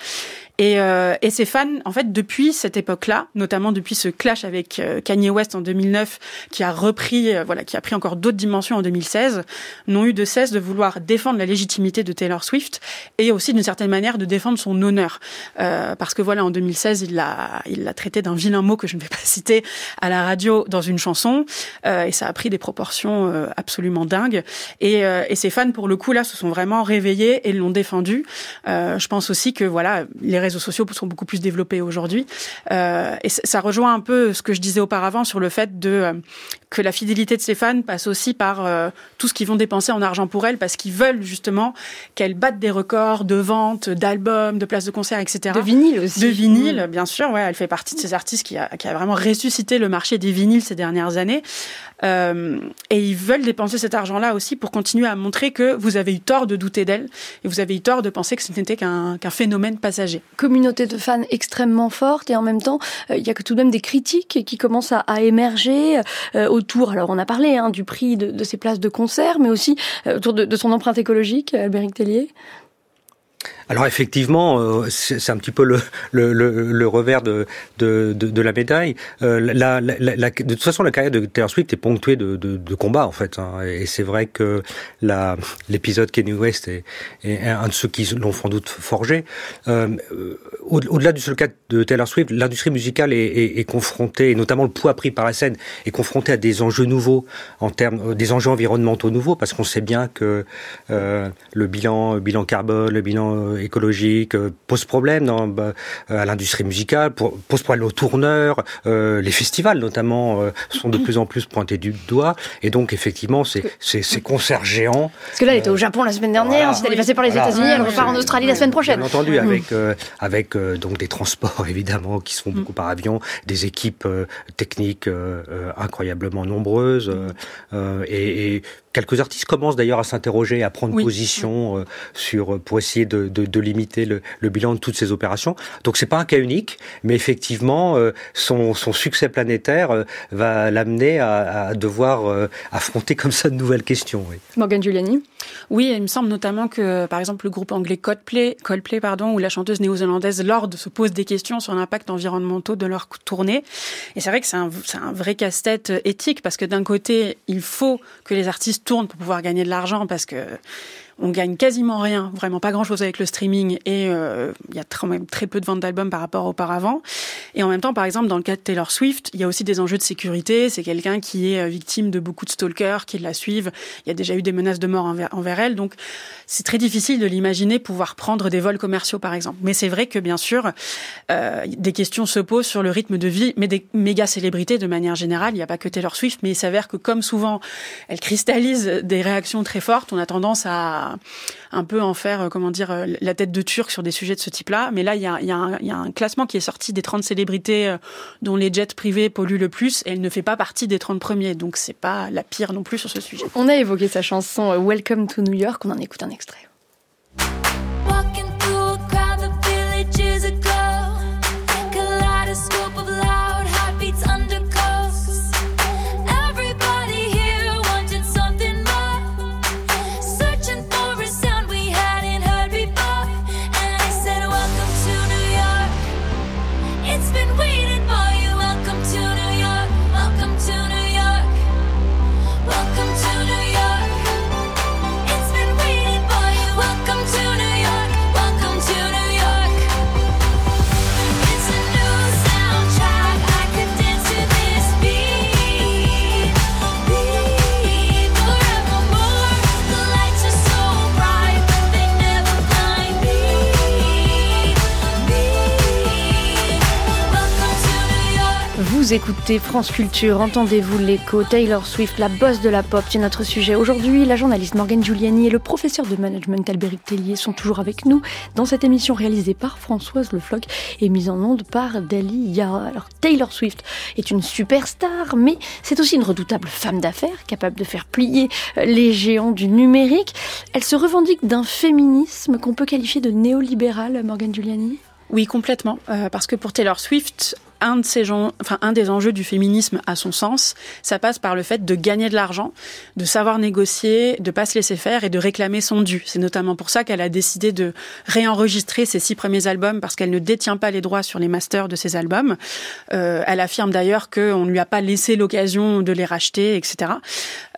Et, euh, et ses fans, en fait, depuis cette époque-là, notamment depuis ce clash avec euh, Kanye West en 2009, qui a repris, euh, voilà, qui a pris encore d'autres dimensions en 2016, n'ont eu de cesse de vouloir défendre la légitimité de Taylor Swift et aussi d'une certaine manière de défendre son honneur, euh, parce que voilà, en 2016, il l'a, il l'a traité d'un vilain mot que je ne vais pas citer à la radio dans une chanson, euh, et ça a pris des proportions euh, absolument dingues. Et, et ses fans, pour le coup, là, se sont vraiment réveillés et l'ont défendu. Je pense aussi que voilà, réseaux sociaux sont beaucoup plus développés aujourd'hui. Euh, et ça rejoint un peu ce que je disais auparavant sur le fait de euh, que la fidélité de ses fans passe aussi par euh, tout ce qu'ils vont dépenser en argent pour elle, parce qu'ils veulent justement qu'elle batte des records de vente, d'albums, de places de concert, etc. De vinyle aussi. De vinyle, mmh. bien sûr. Ouais, elle fait partie de ces artistes qui a, qui a vraiment ressuscité le marché des vinyles ces dernières années. Et ils veulent dépenser cet argent-là aussi pour continuer à montrer que vous avez eu tort de douter d'elle et vous avez eu tort de penser que ce n'était qu'un qu phénomène passager. Communauté de fans extrêmement forte et en même temps, euh, il y a tout de même des critiques qui commencent à, émerger euh, autour. Alors on a parlé hein, du prix de, de, ces places de concert, mais aussi euh, autour de, de, son empreinte écologique, Albéric Tellier. Alors effectivement, euh, c'est un petit peu le, le, le, le revers de, de, de, la médaille. Euh, la, la, la, de toute façon, la carrière de Taylor Swift est ponctuée de, de, combats en fait. Hein, et c'est vrai que l'épisode Kenny West est, est, un de ceux qui l'ont sans doute forgé. Euh, Au-delà au du seul cas de Taylor Swift, l'industrie musicale est, est, est, confrontée, et notamment le poids pris par la scène, est confrontée à des enjeux nouveaux en termes, des enjeux environnementaux nouveaux, parce qu'on sait bien que euh, le bilan, bilan carbone, le bilan écologique euh, pose problème dans, bah, à l'industrie musicale, pour, pose problème aux tourneurs, euh, les festivals notamment euh, sont de plus en plus pointés du doigt, et donc effectivement c'est ces concerts géants. Parce que là, elle était au Japon la semaine dernière, voilà, ensuite elle est passée par les voilà, États-Unis, elle repart en Australie la semaine prochaine. Bien entendu, avec euh, avec euh, donc des transports évidemment qui se font beaucoup par avion, des équipes euh, techniques incroyablement nombreuses, et, et quelques artistes commencent d'ailleurs à s'interroger, à prendre oui. position euh, sur pour essayer de, de, de limiter le, le, bilan de toutes ces opérations. Donc c'est pas un cas unique, mais effectivement euh, son, son, succès planétaire euh, va l'amener à, à, devoir euh, affronter comme ça de nouvelles questions. Oui. Morgan Giuliani? Oui, il me semble notamment que par exemple le groupe anglais Coldplay, Coldplay pardon, ou la chanteuse néo-zélandaise Lord se posent des questions sur l'impact environnemental de leur tournée. Et c'est vrai que c'est un, un vrai casse-tête éthique parce que d'un côté il faut que les artistes tournent pour pouvoir gagner de l'argent parce que on gagne quasiment rien, vraiment pas grand-chose avec le streaming, et euh, il y a quand même très peu de ventes d'albums par rapport auparavant. Et en même temps, par exemple, dans le cas de Taylor Swift, il y a aussi des enjeux de sécurité. C'est quelqu'un qui est victime de beaucoup de stalkers qui la suivent. Il y a déjà eu des menaces de mort envers, envers elle, donc c'est très difficile de l'imaginer pouvoir prendre des vols commerciaux, par exemple. Mais c'est vrai que, bien sûr, euh, des questions se posent sur le rythme de vie, mais des méga célébrités de manière générale. Il n'y a pas que Taylor Swift, mais il s'avère que, comme souvent, elle cristallise des réactions très fortes. On a tendance à un peu en faire, euh, comment dire, euh, la tête de turc sur des sujets de ce type-là. Mais là, il y a, y, a un, y a, un classement qui est sorti des 30 célébrités euh, dont les jets privés polluent le plus, et elle ne fait pas partie des 30 premiers. Donc, c'est pas la pire non plus sur ce sujet. On a évoqué sa chanson Welcome to New York. On en écoute un extrait. Écoutez France Culture, entendez-vous l'écho Taylor Swift, la bosse de la pop, c'est notre sujet aujourd'hui. La journaliste Morgane Giuliani et le professeur de management Albéric Tellier sont toujours avec nous dans cette émission réalisée par Françoise Le Floch et mise en onde par Dalia. Alors Taylor Swift est une superstar, mais c'est aussi une redoutable femme d'affaires capable de faire plier les géants du numérique. Elle se revendique d'un féminisme qu'on peut qualifier de néolibéral, Morgane Giuliani? Oui, complètement. Euh, parce que pour Taylor Swift, un de ces gens, enfin un des enjeux du féminisme à son sens, ça passe par le fait de gagner de l'argent, de savoir négocier, de pas se laisser faire et de réclamer son dû. C'est notamment pour ça qu'elle a décidé de réenregistrer ses six premiers albums parce qu'elle ne détient pas les droits sur les masters de ses albums. Euh, elle affirme d'ailleurs qu'on ne lui a pas laissé l'occasion de les racheter, etc.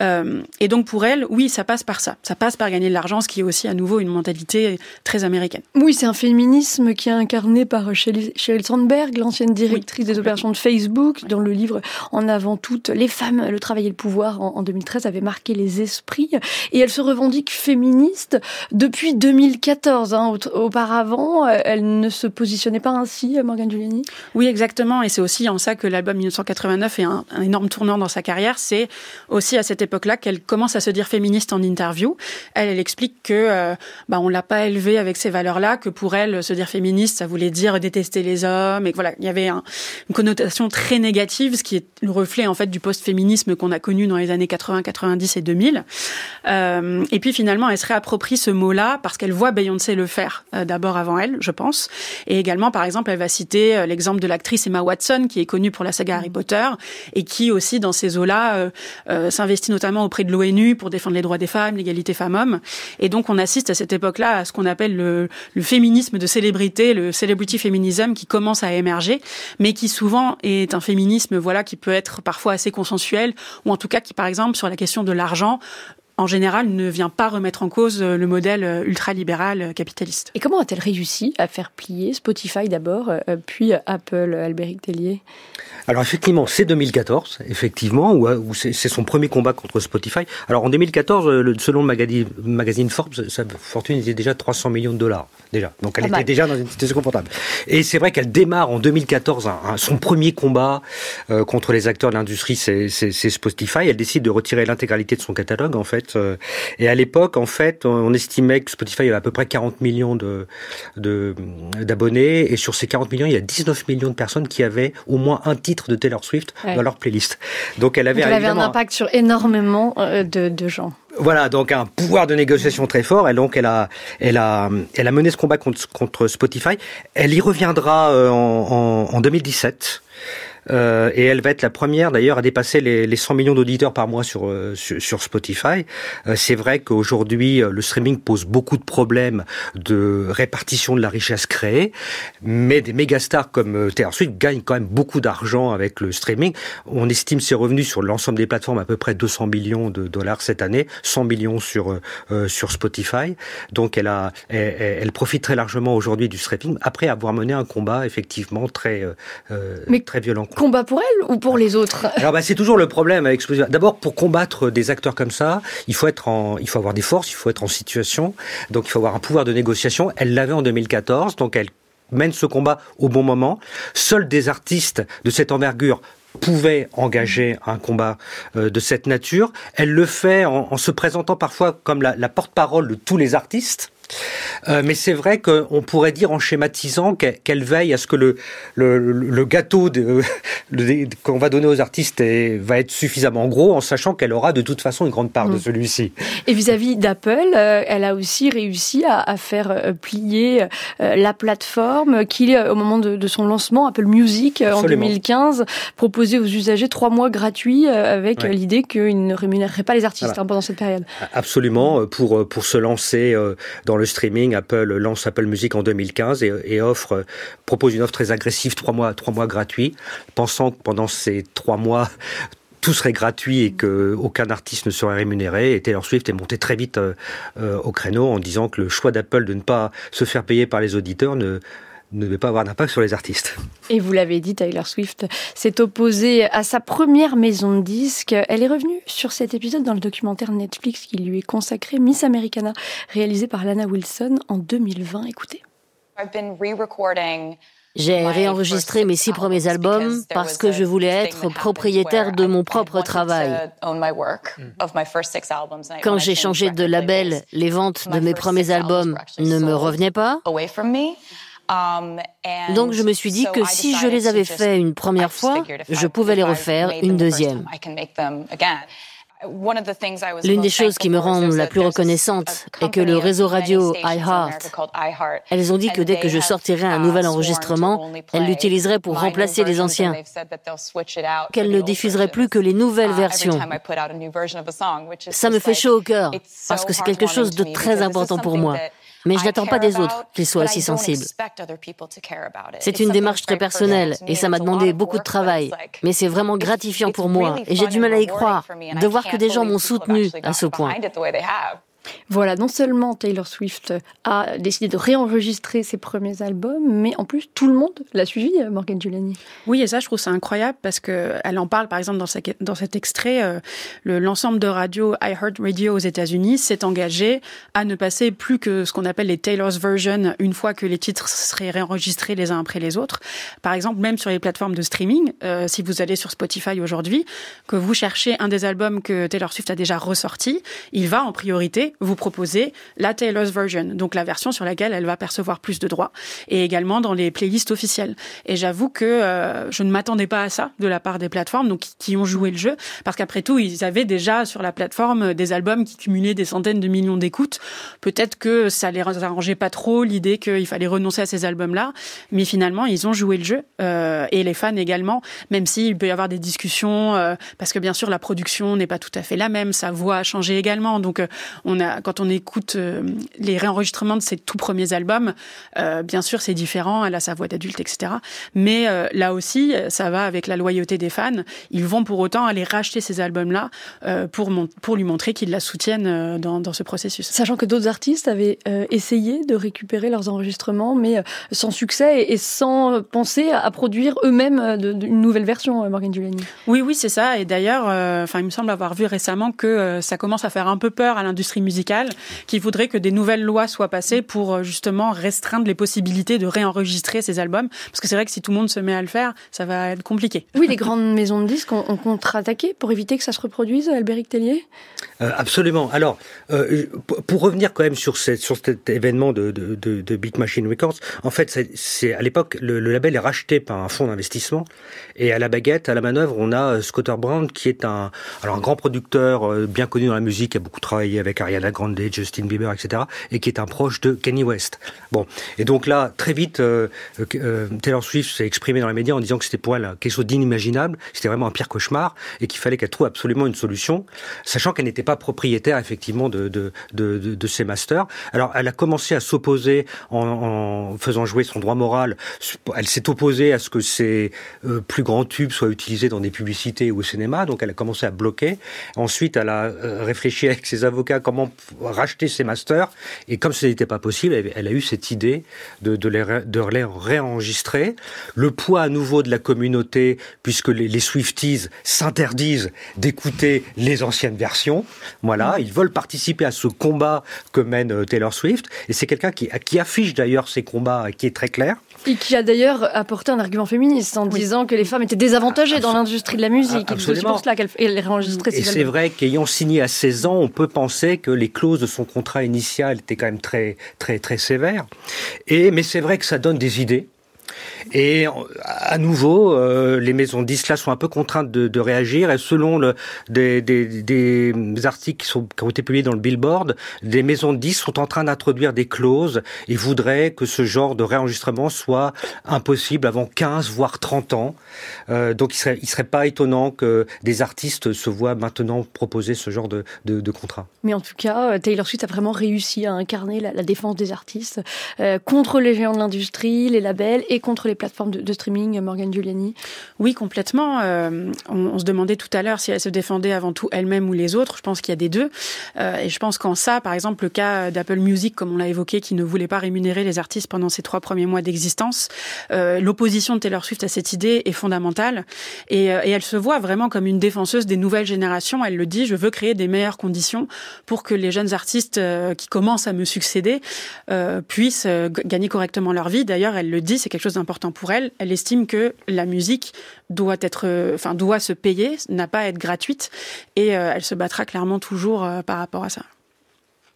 Euh, et donc pour elle, oui, ça passe par ça. Ça passe par gagner de l'argent, ce qui est aussi à nouveau une mentalité très américaine. Oui, c'est un féminisme qui est incarné par Sheryl Sandberg, l'ancienne directrice des opérations de Facebook, dans le livre En avant toutes les femmes, le travail et le pouvoir en, 2013 avait marqué les esprits. Et elle se revendique féministe depuis 2014. Hein. Auparavant, elle ne se positionnait pas ainsi, Morgane Giuliani? Oui, exactement. Et c'est aussi en ça que l'album 1989 est un, énorme tournant dans sa carrière. C'est aussi à cette époque-là qu'elle commence à se dire féministe en interview. Elle, elle explique que euh, bah, on l'a pas élevée avec ces valeurs-là, que pour elle, se dire féministe, ça voulait dire détester les hommes. Et voilà, il y avait un, une connotation très négative, ce qui est le reflet en fait du post-féminisme qu'on a connu dans les années 80, 90 et 2000. Euh, et puis finalement, elle se réapproprie ce mot-là parce qu'elle voit Beyoncé le faire euh, d'abord avant elle, je pense. Et également, par exemple, elle va citer euh, l'exemple de l'actrice Emma Watson, qui est connue pour la saga Harry Potter et qui aussi dans ces eaux-là euh, s'investit notamment auprès de l'ONU pour défendre les droits des femmes, l'égalité femmes-hommes. Et donc, on assiste à cette époque-là à ce qu'on appelle le, le féminisme de célébrité, le celebrity feminism qui commence à émerger, mais qui souvent est un féminisme voilà qui peut être parfois assez consensuel ou en tout cas qui par exemple sur la question de l'argent en général, ne vient pas remettre en cause le modèle ultralibéral capitaliste. Et comment a-t-elle réussi à faire plier Spotify d'abord, euh, puis Apple, Albéric Tellier? Alors effectivement, c'est 2014, effectivement, où, où c'est son premier combat contre Spotify. Alors en 2014, euh, selon le magazine, Forbes, sa fortune était déjà 300 millions de dollars. Déjà. Donc elle était déjà dans une situation confortable. Et c'est vrai qu'elle démarre en 2014 son premier combat euh, contre les acteurs de l'industrie, c'est Spotify. Elle décide de retirer l'intégralité de son catalogue, en fait. Euh, et à l'époque, en fait, on, estimait que Spotify avait à peu près 40 millions de d'abonnés. et sur ces 40 millions, il y a 19 millions de personnes qui avaient au moins un titre de Taylor Swift dans leur playlist. Donc elle avait, elle avait un impact sur énormément euh, de, de gens. Voilà, donc un pouvoir de négociation très fort. Et donc elle a, elle a, elle a mené ce combat contre, contre Spotify. Elle y reviendra euh, en, en, en 2017. Euh, et elle va être la première d'ailleurs à dépasser les, les 100 millions d'auditeurs par mois sur, euh, sur, sur, Spotify. Euh, c'est vrai qu'aujourd'hui, le streaming pose beaucoup de problèmes de répartition de la richesse créée, mais des méga stars comme Taylor Swift gagnent quand même beaucoup d'argent avec le streaming. On estime ses revenus sur l'ensemble des plateformes à peu près 200 millions de dollars cette année, 100 millions sur, sur Spotify. Donc elle, a, elle, elle profite très largement aujourd'hui du streaming après avoir mené un combat effectivement très, mais très violent. Combat pour elle ou pour les autres? Alors bah, c'est toujours le problème avec D'abord pour combattre des acteurs comme ça, il faut être en, il faut avoir des forces, il faut être en situation, donc il faut avoir un pouvoir de négociation. Elle l'avait en 2014, donc elle mène ce combat au bon moment. Seuls des artistes de cette envergure pouvaient engager un combat euh, de cette nature. Elle le fait en, se présentant parfois comme la porte-parole de tous les artistes. Euh, mais c'est vrai qu'on pourrait dire en schématisant qu'elle veille à ce que le, le, le gâteau qu'on va donner aux artistes va être suffisamment gros en sachant qu'elle aura de toute façon une grande part de mm. celui-ci. Et vis-à-vis d'Apple, euh, elle a aussi réussi à, à faire euh, plier la plateforme qui, au moment de, de son lancement, Apple Music en 2015, proposait aux usagers trois mois gratuits avec l'idée qu'ils ne rémunérerait pas les artistes hein, pendant cette période. Absolument, pour, pour se lancer dans le streaming, Apple lance Apple Music en 2015 et, offre, propose une offre très agressive, trois mois, trois mois gratuits, pensant que pendant ces trois mois, tout serait gratuit et que aucun artiste ne serait rémunéré. Et Taylor Swift est monté très vite euh, euh, au créneau en disant que le choix d'Apple de ne pas se faire payer par les auditeurs ne ne devait pas avoir d'impact sur les artistes. Et vous l'avez dit, Taylor Swift s'est opposée à sa première maison de disques. Elle est revenue sur cet épisode dans le documentaire Netflix qui lui est consacré, Miss Americana, réalisé par Lana Wilson en 2020. Écoutez. J'ai réenregistré mes six premiers albums parce que je voulais être propriétaire de mon propre travail. Quand j'ai changé de label, les ventes de mes premiers albums ne me revenaient pas. Um, Donc je me suis dit que si je les avais faits une première fois, je pouvais les refaire une deuxième. L'une des choses qui me rend la plus reconnaissante est que le réseau radio iHeart, elles ont dit que dès que je sortirais un nouvel enregistrement, elles l'utiliseraient pour remplacer les anciens, qu'elles ne diffuseraient plus que les nouvelles uh, versions. Ça me fait chaud au cœur, parce que c'est quelque chose de très important pour moi mais je n'attends pas des autres qu'ils soient aussi sensibles. C'est une démarche très personnelle et ça m'a demandé beaucoup de travail, mais c'est vraiment gratifiant pour moi et j'ai du mal à y croire. de voir que des gens m'ont soutenu à ce point. Voilà, non seulement Taylor Swift a décidé de réenregistrer ses premiers albums, mais en plus tout le monde l'a suivi, Morgan Giuliani. Oui, et ça, je trouve ça incroyable parce que elle en parle, par exemple, dans, cet extrait, euh, l'ensemble de radio iHeart Radio aux États-Unis s'est engagé à ne passer plus que ce qu'on appelle les Taylor's version une fois que les titres seraient réenregistrés les uns après les autres. Par exemple, même sur les plateformes de streaming, euh, si vous allez sur Spotify aujourd'hui, que vous cherchez un des albums que Taylor Swift a déjà ressorti, il va en priorité vous proposer la Taylor's version, donc la version sur laquelle elle va percevoir plus de droits, et également dans les playlists officielles. Et j'avoue que euh, je ne m'attendais pas à ça de la part des plateformes, donc qui ont joué le jeu, parce qu'après tout, ils avaient déjà sur la plateforme des albums qui cumulaient des centaines de millions d'écoutes. Peut-être que ça les arrangeait pas trop l'idée qu'il fallait renoncer à ces albums-là, mais finalement, ils ont joué le jeu euh, et les fans également, même s'il peut y avoir des discussions, euh, parce que bien sûr la production n'est pas tout à fait la même, sa voix a changé également, donc on a quand on écoute euh, les réenregistrements de ses tout premiers albums, euh, bien sûr, c'est différent. Elle a sa voix d'adulte, etc. Mais euh, là aussi, ça va avec la loyauté des fans. Ils vont pour autant aller racheter ces albums-là pour, pour lui montrer qu'ils la soutiennent dans, dans, ce processus. Sachant que d'autres artistes avaient essayé de récupérer leurs enregistrements, mais sans succès et, sans penser à, produire eux-mêmes une nouvelle version, Morgan Giuliani. Oui, oui, c'est ça. Et d'ailleurs, enfin, il me semble avoir vu récemment que ça commence à faire un peu peur à l'industrie musicale qui voudrait que des nouvelles lois soient passées pour euh, justement restreindre les possibilités de réenregistrer ces albums. Parce que c'est vrai que si tout le monde se met à le faire, ça va être compliqué. Oui, les grandes maisons de disques ont, contre-attaqué pour éviter que ça se reproduise, Albéric Tellier? Euh, Absolument. Alors, euh, pour revenir quand même sur, cette, sur cet événement de, de, de, Beat Machine Records, en fait, c'est à l'époque, le, label est racheté par un fonds d'investissement et à la baguette, à la manœuvre, on a Scotter Brown qui est un, alors un grand producteur bien connu dans la musique, qui a beaucoup travaillé avec Ariana Ariana Grande, Justin Bieber, etc., et qui est un proche de Kanye West. Bon, et donc là, très vite, euh, euh, Taylor Swift s'est exprimée dans les médias en disant que c'était pour elle quelque chose d'inimaginable, c'était vraiment un pire cauchemar, et qu'il fallait qu'elle trouve absolument une solution, sachant qu'elle n'était pas propriétaire effectivement de, de, ses masters. Alors, elle a commencé à s'opposer en, faisant jouer son droit moral. Elle s'est opposée à ce que ses euh, plus grands tubes soient utilisés dans des publicités ou au cinéma, donc elle a commencé à bloquer. Ensuite, elle a réfléchi avec ses avocats comment racheter ses masters, et comme ce n'était pas possible, elle, elle, a eu cette idée de, de, les, de les réenregistrer. Le poids à nouveau de la communauté, puisque les, les Swifties s'interdisent d'écouter les anciennes versions. Voilà, ils veulent participer à ce combat que mène euh, Taylor Swift, et c'est quelqu'un qui, qui affiche d'ailleurs ses combats, qui est très clair. Et qui a d'ailleurs apporté un argument féministe en oui. disant que les femmes étaient désavantagées dans l'industrie de la musique. Absolument. Et c'est pour cela qu'elle les réenregistrait. Et c'est vrai qu'ayant signé à 16 ans, on peut penser que les clauses de son contrat initial étaient quand même très, très, très sévères. Et, mais c'est vrai que ça donne des idées. Et à nouveau, euh, les maisons de disques là sont un peu contraintes de, réagir. Et selon des, articles qui, sont, qui ont été publiés dans le Billboard, des maisons de disques sont en train d'introduire des clauses et voudraient que ce genre de réenregistrement soit impossible avant 15 voire 30 ans. Euh, donc il serait, serait pas étonnant que des artistes se voient maintenant proposer ce genre de, de, contrat. Mais en tout cas, euh, Taylor Swift a vraiment réussi à incarner la, défense des artistes euh, contre les géants de l'industrie, les labels et contre les plateformes de, streaming, Morgan Giuliani Oui, complètement. Euh, on, se demandait tout à l'heure si elle se défendait avant tout elle-même ou les autres. Je pense qu'il y a des deux. Euh, et je pense qu'en ça, par exemple, le cas d'Apple Music, comme on l'a évoqué, qui ne voulait pas rémunérer les artistes pendant ces trois premiers mois d'existence, euh, l'opposition de Taylor Swift à cette idée est fondamentale. Et, elle se voit vraiment comme une défenseuse des nouvelles générations. Elle le dit, je veux créer des meilleures conditions pour que les jeunes artistes qui commencent à me succéder puissent gagner correctement leur vie. D'ailleurs, elle le dit, c'est quelque chose d'important pour elle. Elle estime que la musique doit être, enfin, doit se payer, n'a pas à être gratuite, et euh, elle se battra clairement toujours euh, par rapport à ça.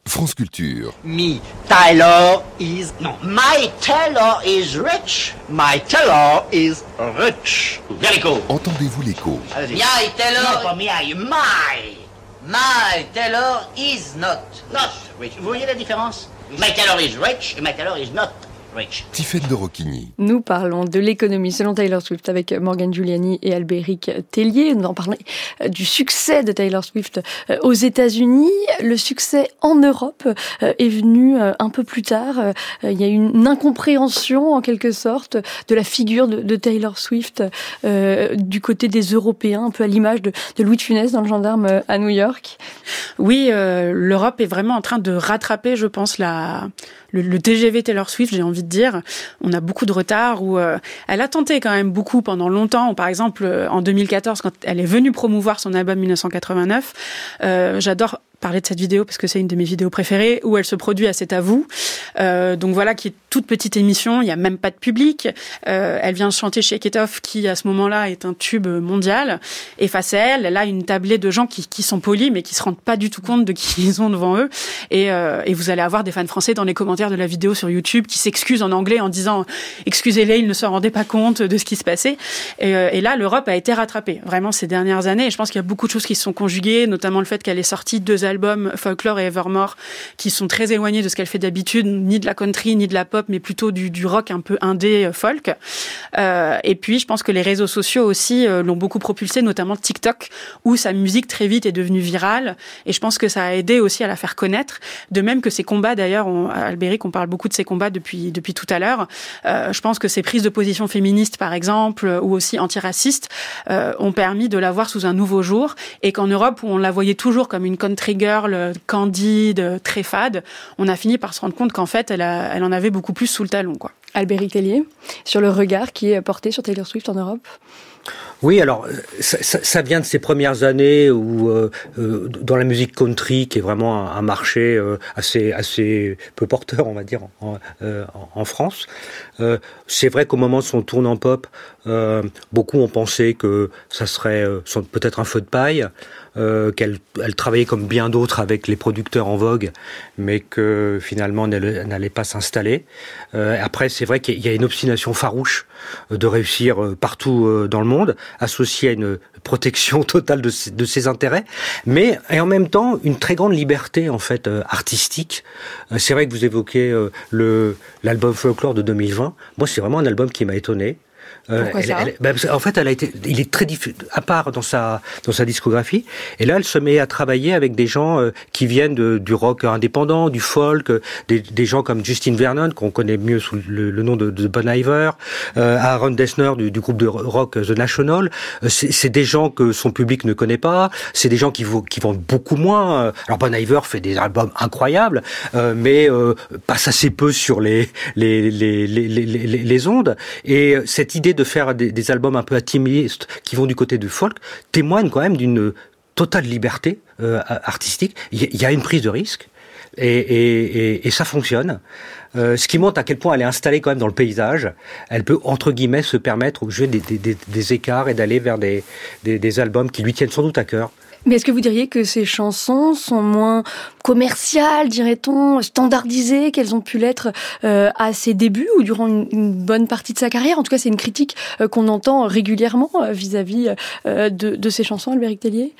France Culture. Me, Taylor is no. My Taylor is rich. My Taylor is rich. Very cool. Entendez-vous l'écho? My Taylor. Non, pas my. My. My Taylor is not. Not rich. Vous voyez la différence? My Taylor is rich et my Taylor is not Tiffaine de Rocchigny. Nous parlons de l'économie selon Taylor Swift avec Morgan Giuliani et Albéric Tellier. Nous en parlons du succès de Taylor Swift aux États-Unis. Le succès en Europe est venu un peu plus tard. Il y a une incompréhension en quelque sorte de la figure de, de Taylor Swift euh, du côté des Européens, un peu à l'image de, de, Louis de Funès dans le gendarme à New York. Oui, euh, l'Europe est vraiment en train de rattraper, je pense, la le, le TGV Taylor Swift, j'ai envie de dire. On a beaucoup de retard où euh, elle a tenté quand même beaucoup pendant longtemps. Par exemple, en 2014, quand elle est venue promouvoir son album 1989, euh, j'adore parler de cette vidéo parce que c'est une de mes vidéos préférées où elle se produit à C'est à. Euh, donc voilà, qui est toute petite émission, il n'y a même pas de public. Euh, elle vient chanter Shake It Off qui à ce moment-là est un tube mondial. Et face à elle, elle a une tablée de gens qui, qui sont polis mais qui se rendent pas du tout compte de qui ils ont devant eux. Et, euh, et vous allez avoir des fans français dans les commentaires de la vidéo sur YouTube qui s'excusent en anglais en disant excusez-les, ils ne se rendaient pas compte de ce qui se passait. Et, euh, là, l'Europe a été rattrapée vraiment ces dernières années. Et je pense qu'il y a beaucoup de choses qui se sont conjuguées, notamment le fait qu'elle est sortie deux albums Folklore et Evermore qui sont très éloignés de ce qu'elle fait d'habitude, ni de la country ni de la pop, mais plutôt du, rock un peu indé folk. Euh, et puis je pense que les réseaux sociaux aussi euh, l'ont beaucoup propulsé, notamment TikTok, où sa musique très vite est devenue virale. Et je pense que ça a aidé aussi à la faire connaître. De même que ses combats, d'ailleurs, Albéric, on parle beaucoup de ses combats depuis depuis tout à l'heure. Euh, je pense que ses prises de position féministes, par exemple, ou aussi antiracistes, euh, ont permis de la voir sous un nouveau jour. Et qu'en Europe, où on la voyait toujours comme une country girl candide, très fade, on a fini par se rendre compte qu'en fait, elle, a, elle en avait beaucoup plus sous le talon. Quoi. Albert Tellier, sur le regard qui est porté sur Taylor Swift en Europe oui, alors ça, ça, vient de ces premières années où euh, euh, dans la musique country, qui est vraiment un, un marché euh, assez assez peu porteur, on va dire, en, euh, en France. Euh, c'est vrai qu'au moment de son tournant pop, beaucoup ont pensé que ça serait peut-être un feu de paille. Euh, qu'elle elle travaillait comme bien d'autres avec les producteurs en vogue, mais que finalement elle n'allait pas s'installer. Euh, après, c'est vrai qu'il y a une obstination farouche de réussir euh, partout euh, dans le monde, associée à une protection totale de ses, intérêts, mais et en même temps une très grande liberté en fait euh, artistique. Euh, c'est vrai que vous évoquez euh, le l'album folklore de 2020. Moi, c'est vraiment un album qui m'a étonné. Euh, Pourquoi elle- ça elle- bah, qu'en fait, elle a été, il est très diffus, à part dans sa dans sa discographie. Et là, elle se met à travailler avec des gens euh, qui viennent de- du rock indépendant, du folk, euh, des, des gens comme Justin Vernon qu'on connaît mieux sous le, le nom de, de Bon Iver, euh, Aaron Dessner du, du groupe de rock The National. Euh, c'est des gens que son public ne connaît pas. C'est des gens qui, vont- qui vendent beaucoup moins. Alors Bon Iver fait des albums incroyables, euh, mais euh, passe assez peu sur les les les les, les, les- les ondes. Et cette idée de faire des, albums un peu intimistes qui vont du côté du folk témoigne quand même d'une totale liberté euh, artistique. Il y a- une prise de risque. Et, ça fonctionne. Euh, ce qui montre à quel point elle est installée quand même dans le paysage. Elle peut entre guillemets se permettre de jouer des, des, écarts et d'aller vers des, des albums qui lui tiennent sans doute à cœur. Mais est-ce que vous diriez que ces chansons sont moins commerciales, dirait-on, standardisées qu'elles ont pu l'être euh, à ses débuts ou durant une, bonne partie de sa carrière? En tout cas, c'est une critique euh, qu'on entend régulièrement euh, vis-à-vis de, de ces chansons, Albéric Tellier?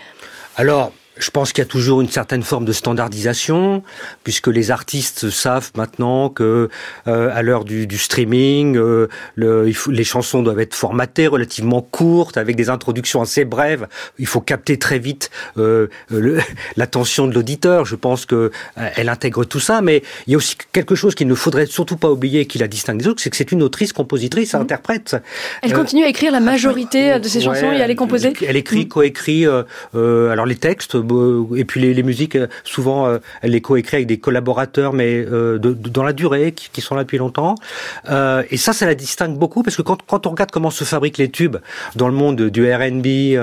Alors, je pense qu'il y a toujours une certaine forme de standardisation, puisque les artistes savent maintenant que euh, à l'heure du, du streaming, euh, le, il faut- les chansons doivent être formatées, relativement courtes, avec des introductions assez brèves. Il faut capter très vite euh, l'attention de l'auditeur. Je pense que euh, elle intègre tout ça, mais il y a aussi quelque chose qu'il ne faudrait surtout pas oublier, et qui la distingue des autres, c'est que c'est une autrice, compositrice, interprète. Elle Euh, continue à écrire la majorité de ses chansons et à les composer. elle écrit, coécrit, euh, alors les textes, et puis les, musiques, euh, souvent, euh, elle les coécrit avec des collaborateurs, mais euh, dans la durée, qui, sont là depuis longtemps. Et ça, ça la distingue beaucoup, parce que quand, quand on regarde comment se fabriquent les tubes dans le monde du R&B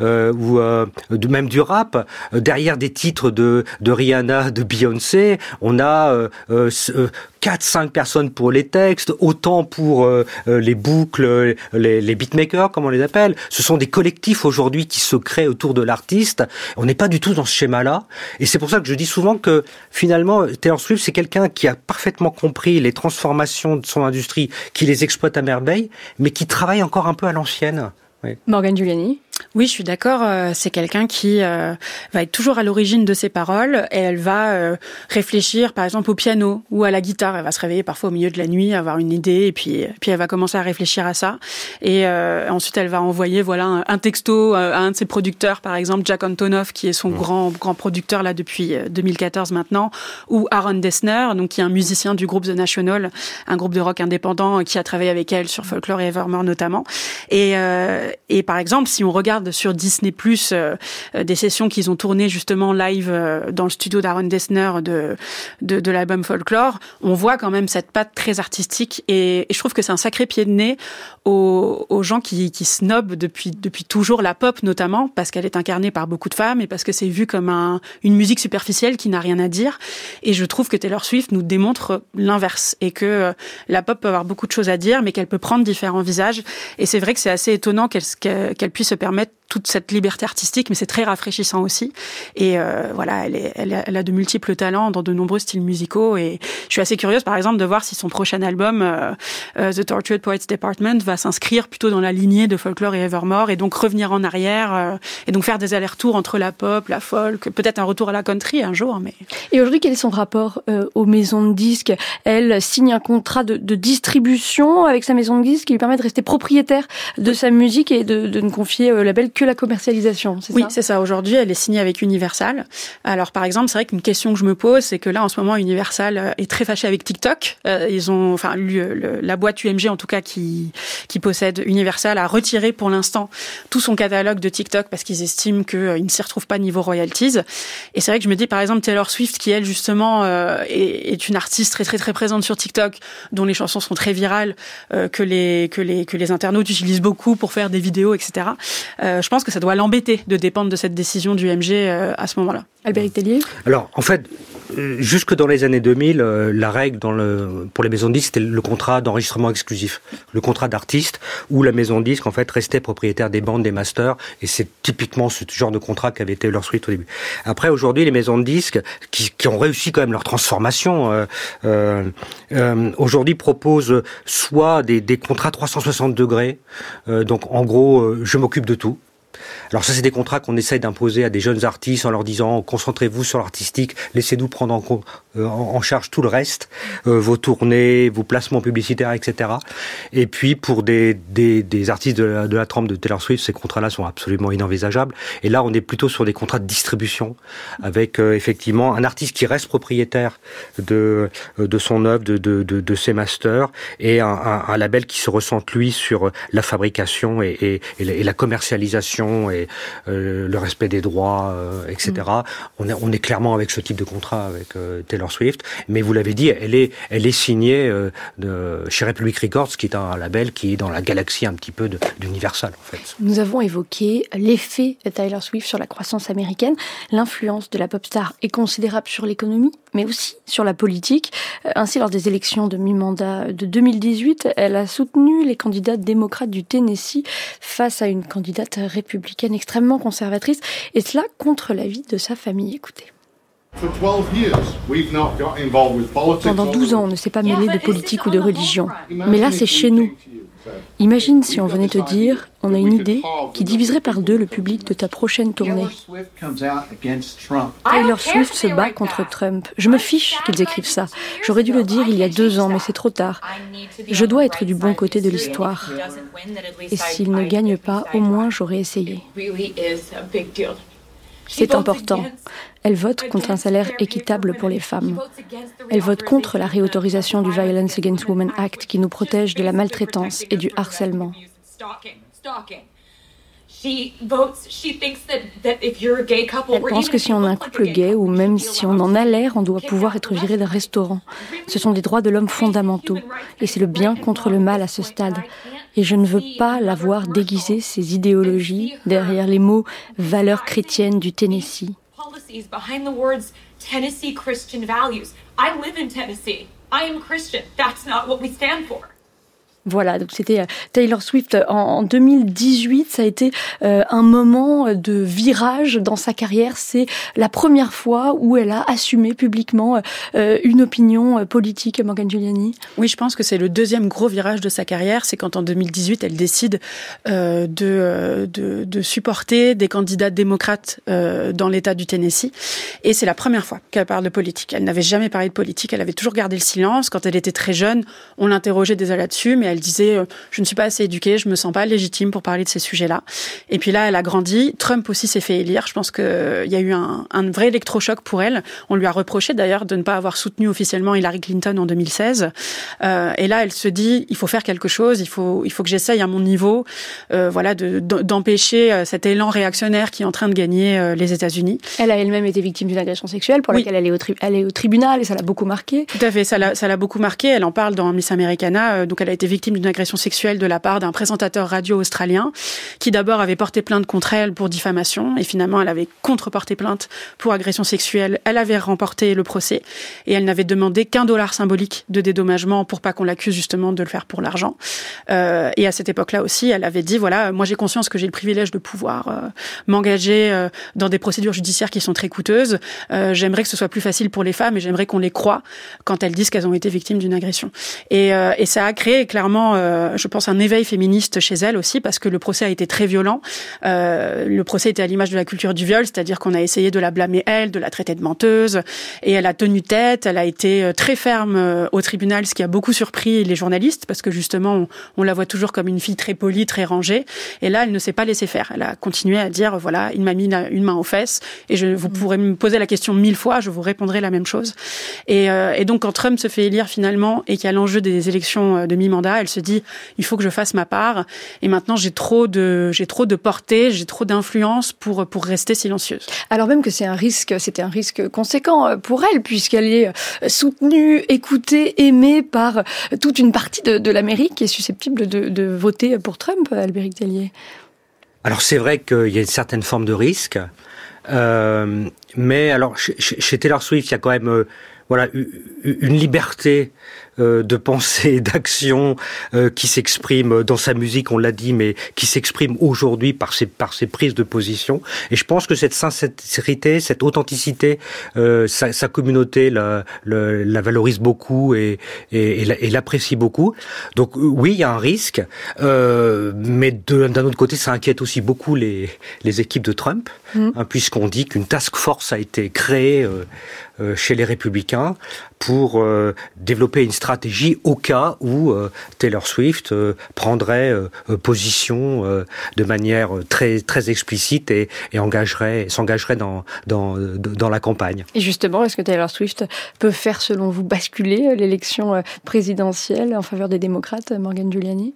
ou même du rap, derrière des titres de, de Rihanna, de Beyoncé, on a euh, euh, ce- euh, 4-5 personnes pour les textes, autant pour les boucles, les, les beatmakers, comme on les appelle. Ce sont des collectifs aujourd'hui qui se créent autour de l'artiste. On n'est pas du tout dans ce schéma-là. Et c'est pour ça que je dis souvent que finalement, Taylor Swift, c'est quelqu'un qui a parfaitement compris les transformations de son industrie, qui les exploite à merveille, mais qui travaille encore un peu à l'ancienne. Oui. Morgane Giuliani Oui, je suis d'accord. euh, C'est quelqu'un qui euh, va être toujours à l'origine de ses paroles et elle va euh, réfléchir, par exemple, au piano ou à la guitare. Elle va se réveiller parfois au milieu de la nuit, avoir une idée et puis puis elle va commencer à réfléchir à ça. Et euh, ensuite, elle va envoyer voilà un, un texto euh, à un de ses producteurs, par exemple Jack Antonoff, qui est son grand grand producteur là depuis euh, 2014 maintenant, ou Aaron Dessner, donc qui est un musicien du groupe The National, un groupe de rock indépendant euh, qui a travaillé avec elle sur Folklore et Evermore notamment. Et euh, et par exemple, si on regarde sur Disney Plus euh, euh, des sessions qu'ils ont tournées justement live euh, dans le studio d'Aaron Dessner de de, l'album Folklore, on voit quand même cette patte très artistique et, je trouve que c'est un sacré pied de nez aux, gens qui, snobent depuis depuis toujours la pop notamment parce qu'elle est incarnée par beaucoup de femmes et parce que c'est vu comme un, une musique superficielle qui n'a rien à dire. Et je trouve que Taylor Swift nous démontre l'inverse et que la pop peut avoir beaucoup de choses à dire, mais qu'elle peut prendre différents visages. Et c'est vrai que c'est assez étonnant qu'elle puisse se permettre toute cette liberté artistique, mais c'est très rafraîchissant aussi. Et euh, voilà, elle, a, de multiples talents dans de nombreux styles musicaux. Et je suis assez curieuse, par exemple, de voir si son prochain album, euh, euh, The Tortured Poets Department, va s'inscrire plutôt dans la lignée de Folklore et Evermore, et donc revenir en arrière, et donc faire des allers-retours entre la pop, la folk, peut-être un retour à la country un jour. Mais Et aujourd'hui, quel est son rapport aux maisons de disques? Elle signe un contrat de, distribution avec sa maison de disques qui lui permet de rester propriétaire de sa musique et de, de ne confier label que la commercialisation. c'est Oui, ça? c'est ça. Aujourd'hui, elle est signée avec Universal. Alors, par exemple, c'est vrai qu'une question que je me pose, c'est que là, en ce moment, Universal euh, est très fâché avec TikTok. Euh, ils ont, enfin, le- le- la boîte UMG, en tout cas, qui qui possède Universal, a retiré pour l'instant tout son catalogue de TikTok parce qu'ils estiment qu'ils ne s'y retrouvent pas niveau royalties. Et c'est vrai que je me dis, par exemple, Taylor Swift, qui elle justement euh, est, est une artiste très très très présente sur TikTok, dont les chansons sont très virales, euh, que les que les que les internautes utilisent beaucoup pour faire des vidéos, etc. Euh, je pense que ça doit l'embêter de dépendre de cette décision du MG euh, à ce moment-là. Albéric Tellier Alors, en fait, euh, jusque dans les années 2000, euh, la règle pour les maisons de disques, c'était le contrat d'enregistrement exclusif, le contrat d'artiste, où la maison de disques en fait restait propriétaire des bandes, des masters, et c'est typiquement ce genre de contrat qu'avait été leur suite au début. Après, aujourd'hui, les maisons de disques qui, ont réussi quand même leur transformation, euh, aujourd'hui proposent soit des, des contrats 360 degrés, donc en gros, je m'occupe de tout. Alors ça, c'est des contrats qu'on essaye d'imposer à des jeunes artistes en leur disant concentrez-vous sur l'artistique, laissez-nous prendre en, euh, charge tout le reste, euh, vos tournées, vos placements publicitaires, etc. Et puis pour des, des, artistes de la, de trempe de Taylor Swift, ces contrats-là sont absolument inenvisageables. Et là, on est plutôt sur des contrats de distribution avec euh, effectivement un artiste qui reste propriétaire de, de son œuvre, de, de, de, ses masters, et un, label qui se ressente lui sur la fabrication et, et, la, et et euh, le respect des droits, euh, etc. Mm. On, est, on est clairement avec ce type de contrat avec euh, Taylor Swift, mais vous l'avez dit, elle est, elle est signée de, chez Republic Records, qui est un label qui est dans la galaxie un petit peu d'Universal, en fait. Nous avons évoqué l'effet de Taylor Swift sur la croissance américaine. L'influence de la pop star est considérable sur l'économie, mais aussi sur la politique. Ainsi, lors des élections de mi-mandat de 2018, elle a soutenu les candidats démocrates du Tennessee face à une candidate républicaine extrêmement conservatrice, et cela contre l'avis de sa famille. Écoutez. Pendant 12 ans, on ne s'est pas mêlé de politique ou de religion. Mais là, c'est chez nous. Imagine si on venait te dire, on a une idée qui diviserait par deux le public de ta prochaine tournée. Taylor Swift se bat contre Trump. Je me fiche qu'ils écrivent ça. J'aurais dû le dire il y a deux ans, mais c'est trop tard. Je dois être du bon côté de l'histoire. Et s'il ne gagne pas, au moins j'aurais essayé. C'est important. Elle vote contre un salaire équitable pour les femmes. Elle vote contre la réautorisation du Violence Against Women Act qui nous protège de la maltraitance et du harcèlement. Elle pense que si on a un couple gay ou même si on en a l'air, on doit pouvoir être viré d'un restaurant. Ce sont des droits de l'homme fondamentaux et c'est le bien contre le mal à ce stade. Et je ne veux pas la voir déguiser ses idéologies derrière les mots valeurs chrétiennes du Tennessee. Tennessee Christian values. I live in Tennessee. I am Christian. That's not what we stand for. Voilà, donc c'était euh, Taylor Swift en, 2018. Ça a été euh, un moment de virage dans sa carrière. C'est la première fois où elle a assumé publiquement euh, une opinion politique, Morgan Giuliani. Oui, je pense que c'est le deuxième gros virage de sa carrière. C'est quand en 2018, elle décide de, de, supporter des candidats démocrates dans l'État du Tennessee. Et c'est la première fois qu'elle parle de politique. Elle n'avait jamais parlé de politique. Elle avait toujours gardé le silence. Quand elle était très jeune, on l'interrogeait déjà là-dessus, mais disait euh, je ne suis pas assez éduquée, je me sens pas légitime pour parler de ces sujets-là. Et puis là, elle a grandi. Trump aussi s'est fait élire. Je pense qu'il y a eu un, un vrai électrochoc pour elle. On lui a reproché d'ailleurs de ne pas avoir soutenu officiellement Hillary Clinton en 2016. Euh, et là, elle se dit il faut faire quelque chose. Il faut il faut que j'essaye à mon niveau, euh, voilà, d'empêcher euh, cet élan réactionnaire qui est en train de gagner euh, les États-Unis. Elle a elle-même été victime d'une agression sexuelle pour laquelle elle est, au elle est au tribunal et ça l'a beaucoup marqué. Tout à fait, ça l'a ça l'a beaucoup marqué. Elle en parle dans Miss Americana. donc elle a été victime d'une agression sexuelle de la part d'un présentateur radio australien qui d'abord avait porté plainte contre elle pour diffamation et finalement elle avait contreporté plainte pour agression sexuelle. Elle avait remporté le procès et elle n'avait demandé qu'un dollar symbolique de dédommagement pour pas qu'on l'accuse justement de le faire pour l'argent. Euh, et à cette époque-là aussi, elle avait dit voilà, moi j'ai conscience que j'ai le privilège de pouvoir euh, m'engager euh, dans des procédures judiciaires qui sont très coûteuses. J'aimerais que ce soit plus facile pour les femmes et j'aimerais qu'on les croit quand elles disent qu'elles ont été victimes d'une agression. Et ça a créé clairement euh, je pense, un éveil féministe chez elle aussi, parce que le procès a été très violent. Euh, le procès était à l'image de la culture du viol, c'est-à-dire qu'on a essayé de la blâmer elle, de la traiter de menteuse, et elle a tenu tête, elle a été euh, très ferme au tribunal, ce qui a beaucoup surpris les journalistes, parce que justement, on, la voit toujours comme une fille très polie, très rangée, et là, elle ne s'est pas laissée faire. Elle a continué à dire, voilà, il m'a mis une main aux fesses, et je, vous pourrez me poser la question mille fois, je vous répondrai la même chose. Et, et donc, quand Trump se fait élire finalement, et qu'il y a l'enjeu des élections de mi-mandat, elle se dit il faut que je fasse ma part. Et maintenant j'ai trop de j'ai trop de portée, j'ai trop d'influence pour pour rester silencieuse. Alors même que c'est un risque, c'était un risque conséquent euh, pour elle puisqu'elle est euh, soutenue, écoutée, aimée par toute une partie de, de l'Amérique qui est susceptible de, de voter pour Trump, Albéric Tellier. Alors c'est vrai qu'il y a une certaine forme de risque. Mais alors chez, chez, Taylor Swift, il y a quand même voilà une liberté euh, de pensée, d'action euh, qui s'exprime dans sa musique, on l'a dit, mais qui s'exprime aujourd'hui par ses par ses prises de position. Et je pense que cette sincérité, cette authenticité, euh, sa, sa, communauté la, la, valorise beaucoup et, et, et l'apprécie beaucoup. Donc oui, il y a un risque, mais d'un autre côté, ça inquiète aussi beaucoup les les équipes de Trump, mmh. hein, puisqu'on dit qu'une task force a été créée chez les républicains pour développer une stratégie au cas où euh, Taylor Swift euh, prendrait euh, position de manière très très explicite et, et engagerait s'engagerait dans, dans dans la campagne. Et justement, est-ce que Taylor Swift peut faire selon vous basculer l'élection présidentielle en faveur des démocrates, Morgan Giuliani?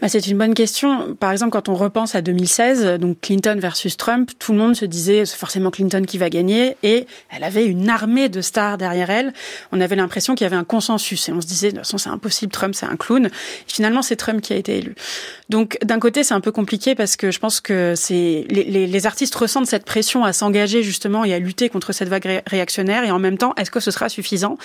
Bah, C'est une bonne question. Par exemple, quand on repense à 2016, donc Clinton versus Trump, tout le monde se disait c'est forcément Clinton qui va gagner et elle avait une armée de stars derrière elle. On avait l'impression qu'il y avait un consensus on se disait, de toute façon, c'est impossible, Trump, c'est un clown. finalement, c'est Trump qui a été élu. Donc, d'un côté, c'est un peu compliqué parce que je pense que c'est les, artistes ressentent cette pression à s'engager justement et à lutter contre cette vague réactionnaire. Et en même temps, est-ce que ce sera suffisant?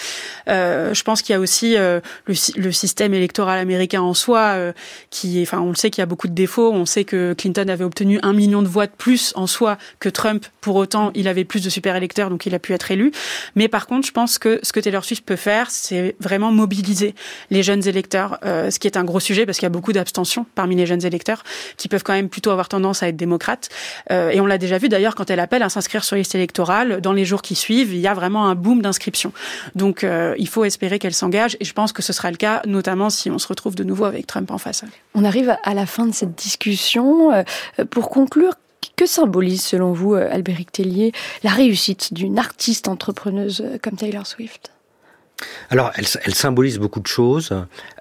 Euh, Je pense qu'il y a aussi euh, le, système électoral américain en soi euh, qui, enfin, on le sait qu'il y a beaucoup de défauts. On sait que Clinton avait obtenu un million de voix de plus en soi que Trump. Pour autant, il avait plus de super électeurs, donc il a pu être élu. Mais par contre, je pense que ce que Taylor Swift peut faire, c'est vraiment mobiliser les jeunes électeurs, euh, ce qui est un gros sujet parce qu'il y a beaucoup d'abstention parmi les jeunes électeurs qui peuvent quand même plutôt avoir tendance à être démocrates. Euh, et on l'a déjà vu d'ailleurs quand elle appelle à s'inscrire sur liste électorale, dans les jours qui suivent, il y a vraiment un boom d'inscription. Donc euh, il faut espérer qu'elle s'engage et je pense que ce sera le cas, notamment si on se retrouve de nouveau avec Trump en face. On arrive à la fin de cette discussion. Pour conclure, que symbolise, selon vous, Albéric Tellier, la réussite d'une artiste entrepreneuse comme Taylor Swift? Alors, elle, elle, symbolise beaucoup de choses,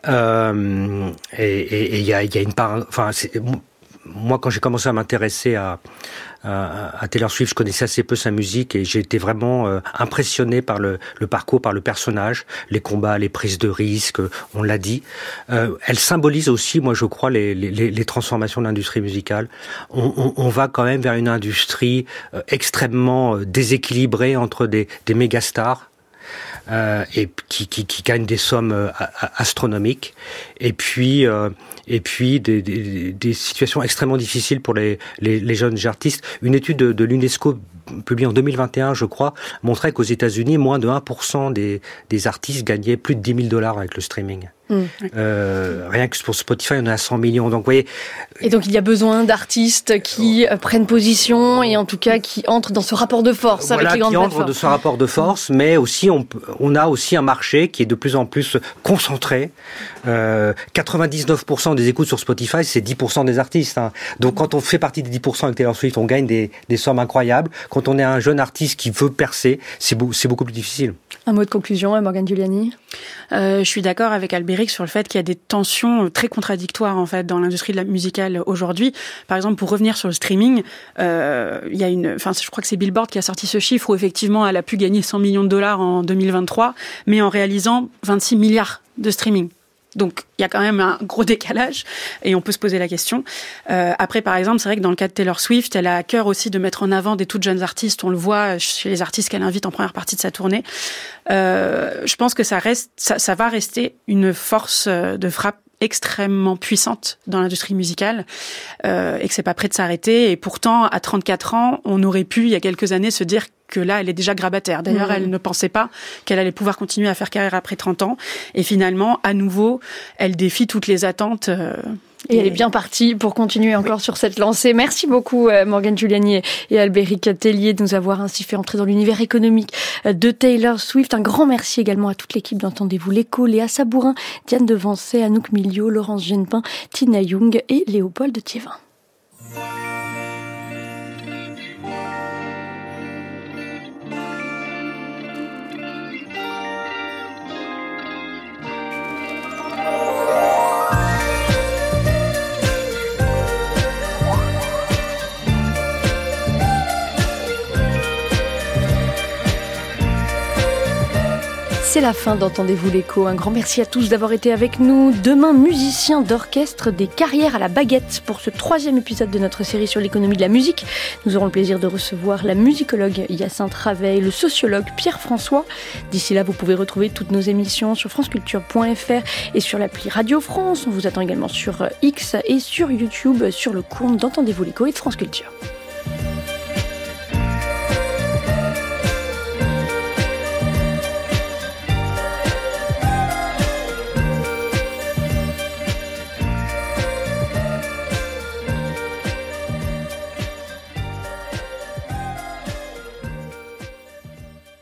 euh, et il y a, y a, une part. Enfin, moi, quand j'ai commencé à m'intéresser à, Taylor Swift, je connaissais assez peu sa musique et j'ai été vraiment euh, impressionné par le, parcours, par le personnage, les combats, les prises de risques, on l'a dit. Euh, elle symbolise aussi, moi, je crois, les, transformations de l'industrie musicale. On, va quand même vers une industrie euh, extrêmement euh, déséquilibrée entre des, des méga stars euh, et qui, qui, gagnent des sommes astronomiques, et puis euh, et puis des, des, des, situations extrêmement difficiles pour les, les, les jeunes artistes. Une étude de, de l'UNESCO publiée en 2021, je crois, montrait qu'aux États-Unis, moins de 1% des, des artistes gagnaient plus de 10 000 dollars avec le streaming. Mm. Euh, rien que pour Spotify, on a à 100 millions. Donc, vous voyez. Et donc, il y a besoin d'artistes qui euh, prennent position et en tout cas qui entrent dans ce rapport de force avec les grandes qui entrent dans ce rapport de force, mais aussi on, on, a aussi un marché qui est de plus en plus concentré. Euh, 99% des écoutes sur Spotify, c'est 10% des artistes. Hein. Donc, quand on fait partie des 10% avec Taylor Swift, on gagne des, des sommes incroyables. Quand on est un jeune artiste qui veut percer, c'est beaucoup plus difficile. Un mot de conclusion, Morgane Giuliani? Euh, Je suis d'accord avec Albéric sur le fait qu'il y a des tensions très contradictoires en fait dans l'industrie musicale aujourd'hui. Par exemple, pour revenir sur le streaming, euh, il y a une, enfin, je crois que c'est Billboard qui a sorti ce chiffre où effectivement elle a pu gagner 100 millions de dollars en 2023, mais en réalisant 26 milliards de streaming. Donc il y a quand même un gros décalage et on peut se poser la question. Euh, après, par exemple, c'est vrai que dans le cas de Taylor Swift, elle a à cœur aussi de mettre en avant des toutes jeunes artistes. On le voit chez les artistes qu'elle invite en première partie de sa tournée. Euh, je pense que ça reste, ça, ça va rester une force euh, de frappe extrêmement puissante dans l'industrie musicale euh, et que c'est pas prêt de s'arrêter. Et pourtant, à 34 ans, on aurait pu, il y a quelques années, se dire que là, elle est déjà grabataire. D'ailleurs, mmh. elle ne pensait pas qu'elle allait pouvoir continuer à faire carrière après 30 ans. Et finalement, à nouveau, elle défie toutes les attentes. Euh, et elle est bien partie pour continuer encore sur cette lancée. Merci beaucoup euh, Morgane Giuliani et Albéric Tellier de nous avoir ainsi fait entrer dans l'univers économique euh, de Taylor Swift. Un grand merci également à toute l'équipe d'Entendez-vous l'écho, Léa Sabourin, Diane Devancé, Anouk Milio, Laurence Genepin, Tina Young et Léopold Thiévin. C'est la fin d'Entendez-vous l'écho. Un grand merci à tous d'avoir été avec nous. Demain, musicien d'orchestre des carrières à la baguette pour ce troisième épisode de notre série sur l'économie de la musique. Nous aurons le plaisir de recevoir la musicologue Yacinthe Raveil, le sociologue Pierre-François. D'ici là, vous pouvez retrouver toutes nos émissions sur franceculture.fr et sur l'appli Radio France. On vous attend également sur X et sur YouTube sur le compte d'Entendez-vous l'écho et de France Culture.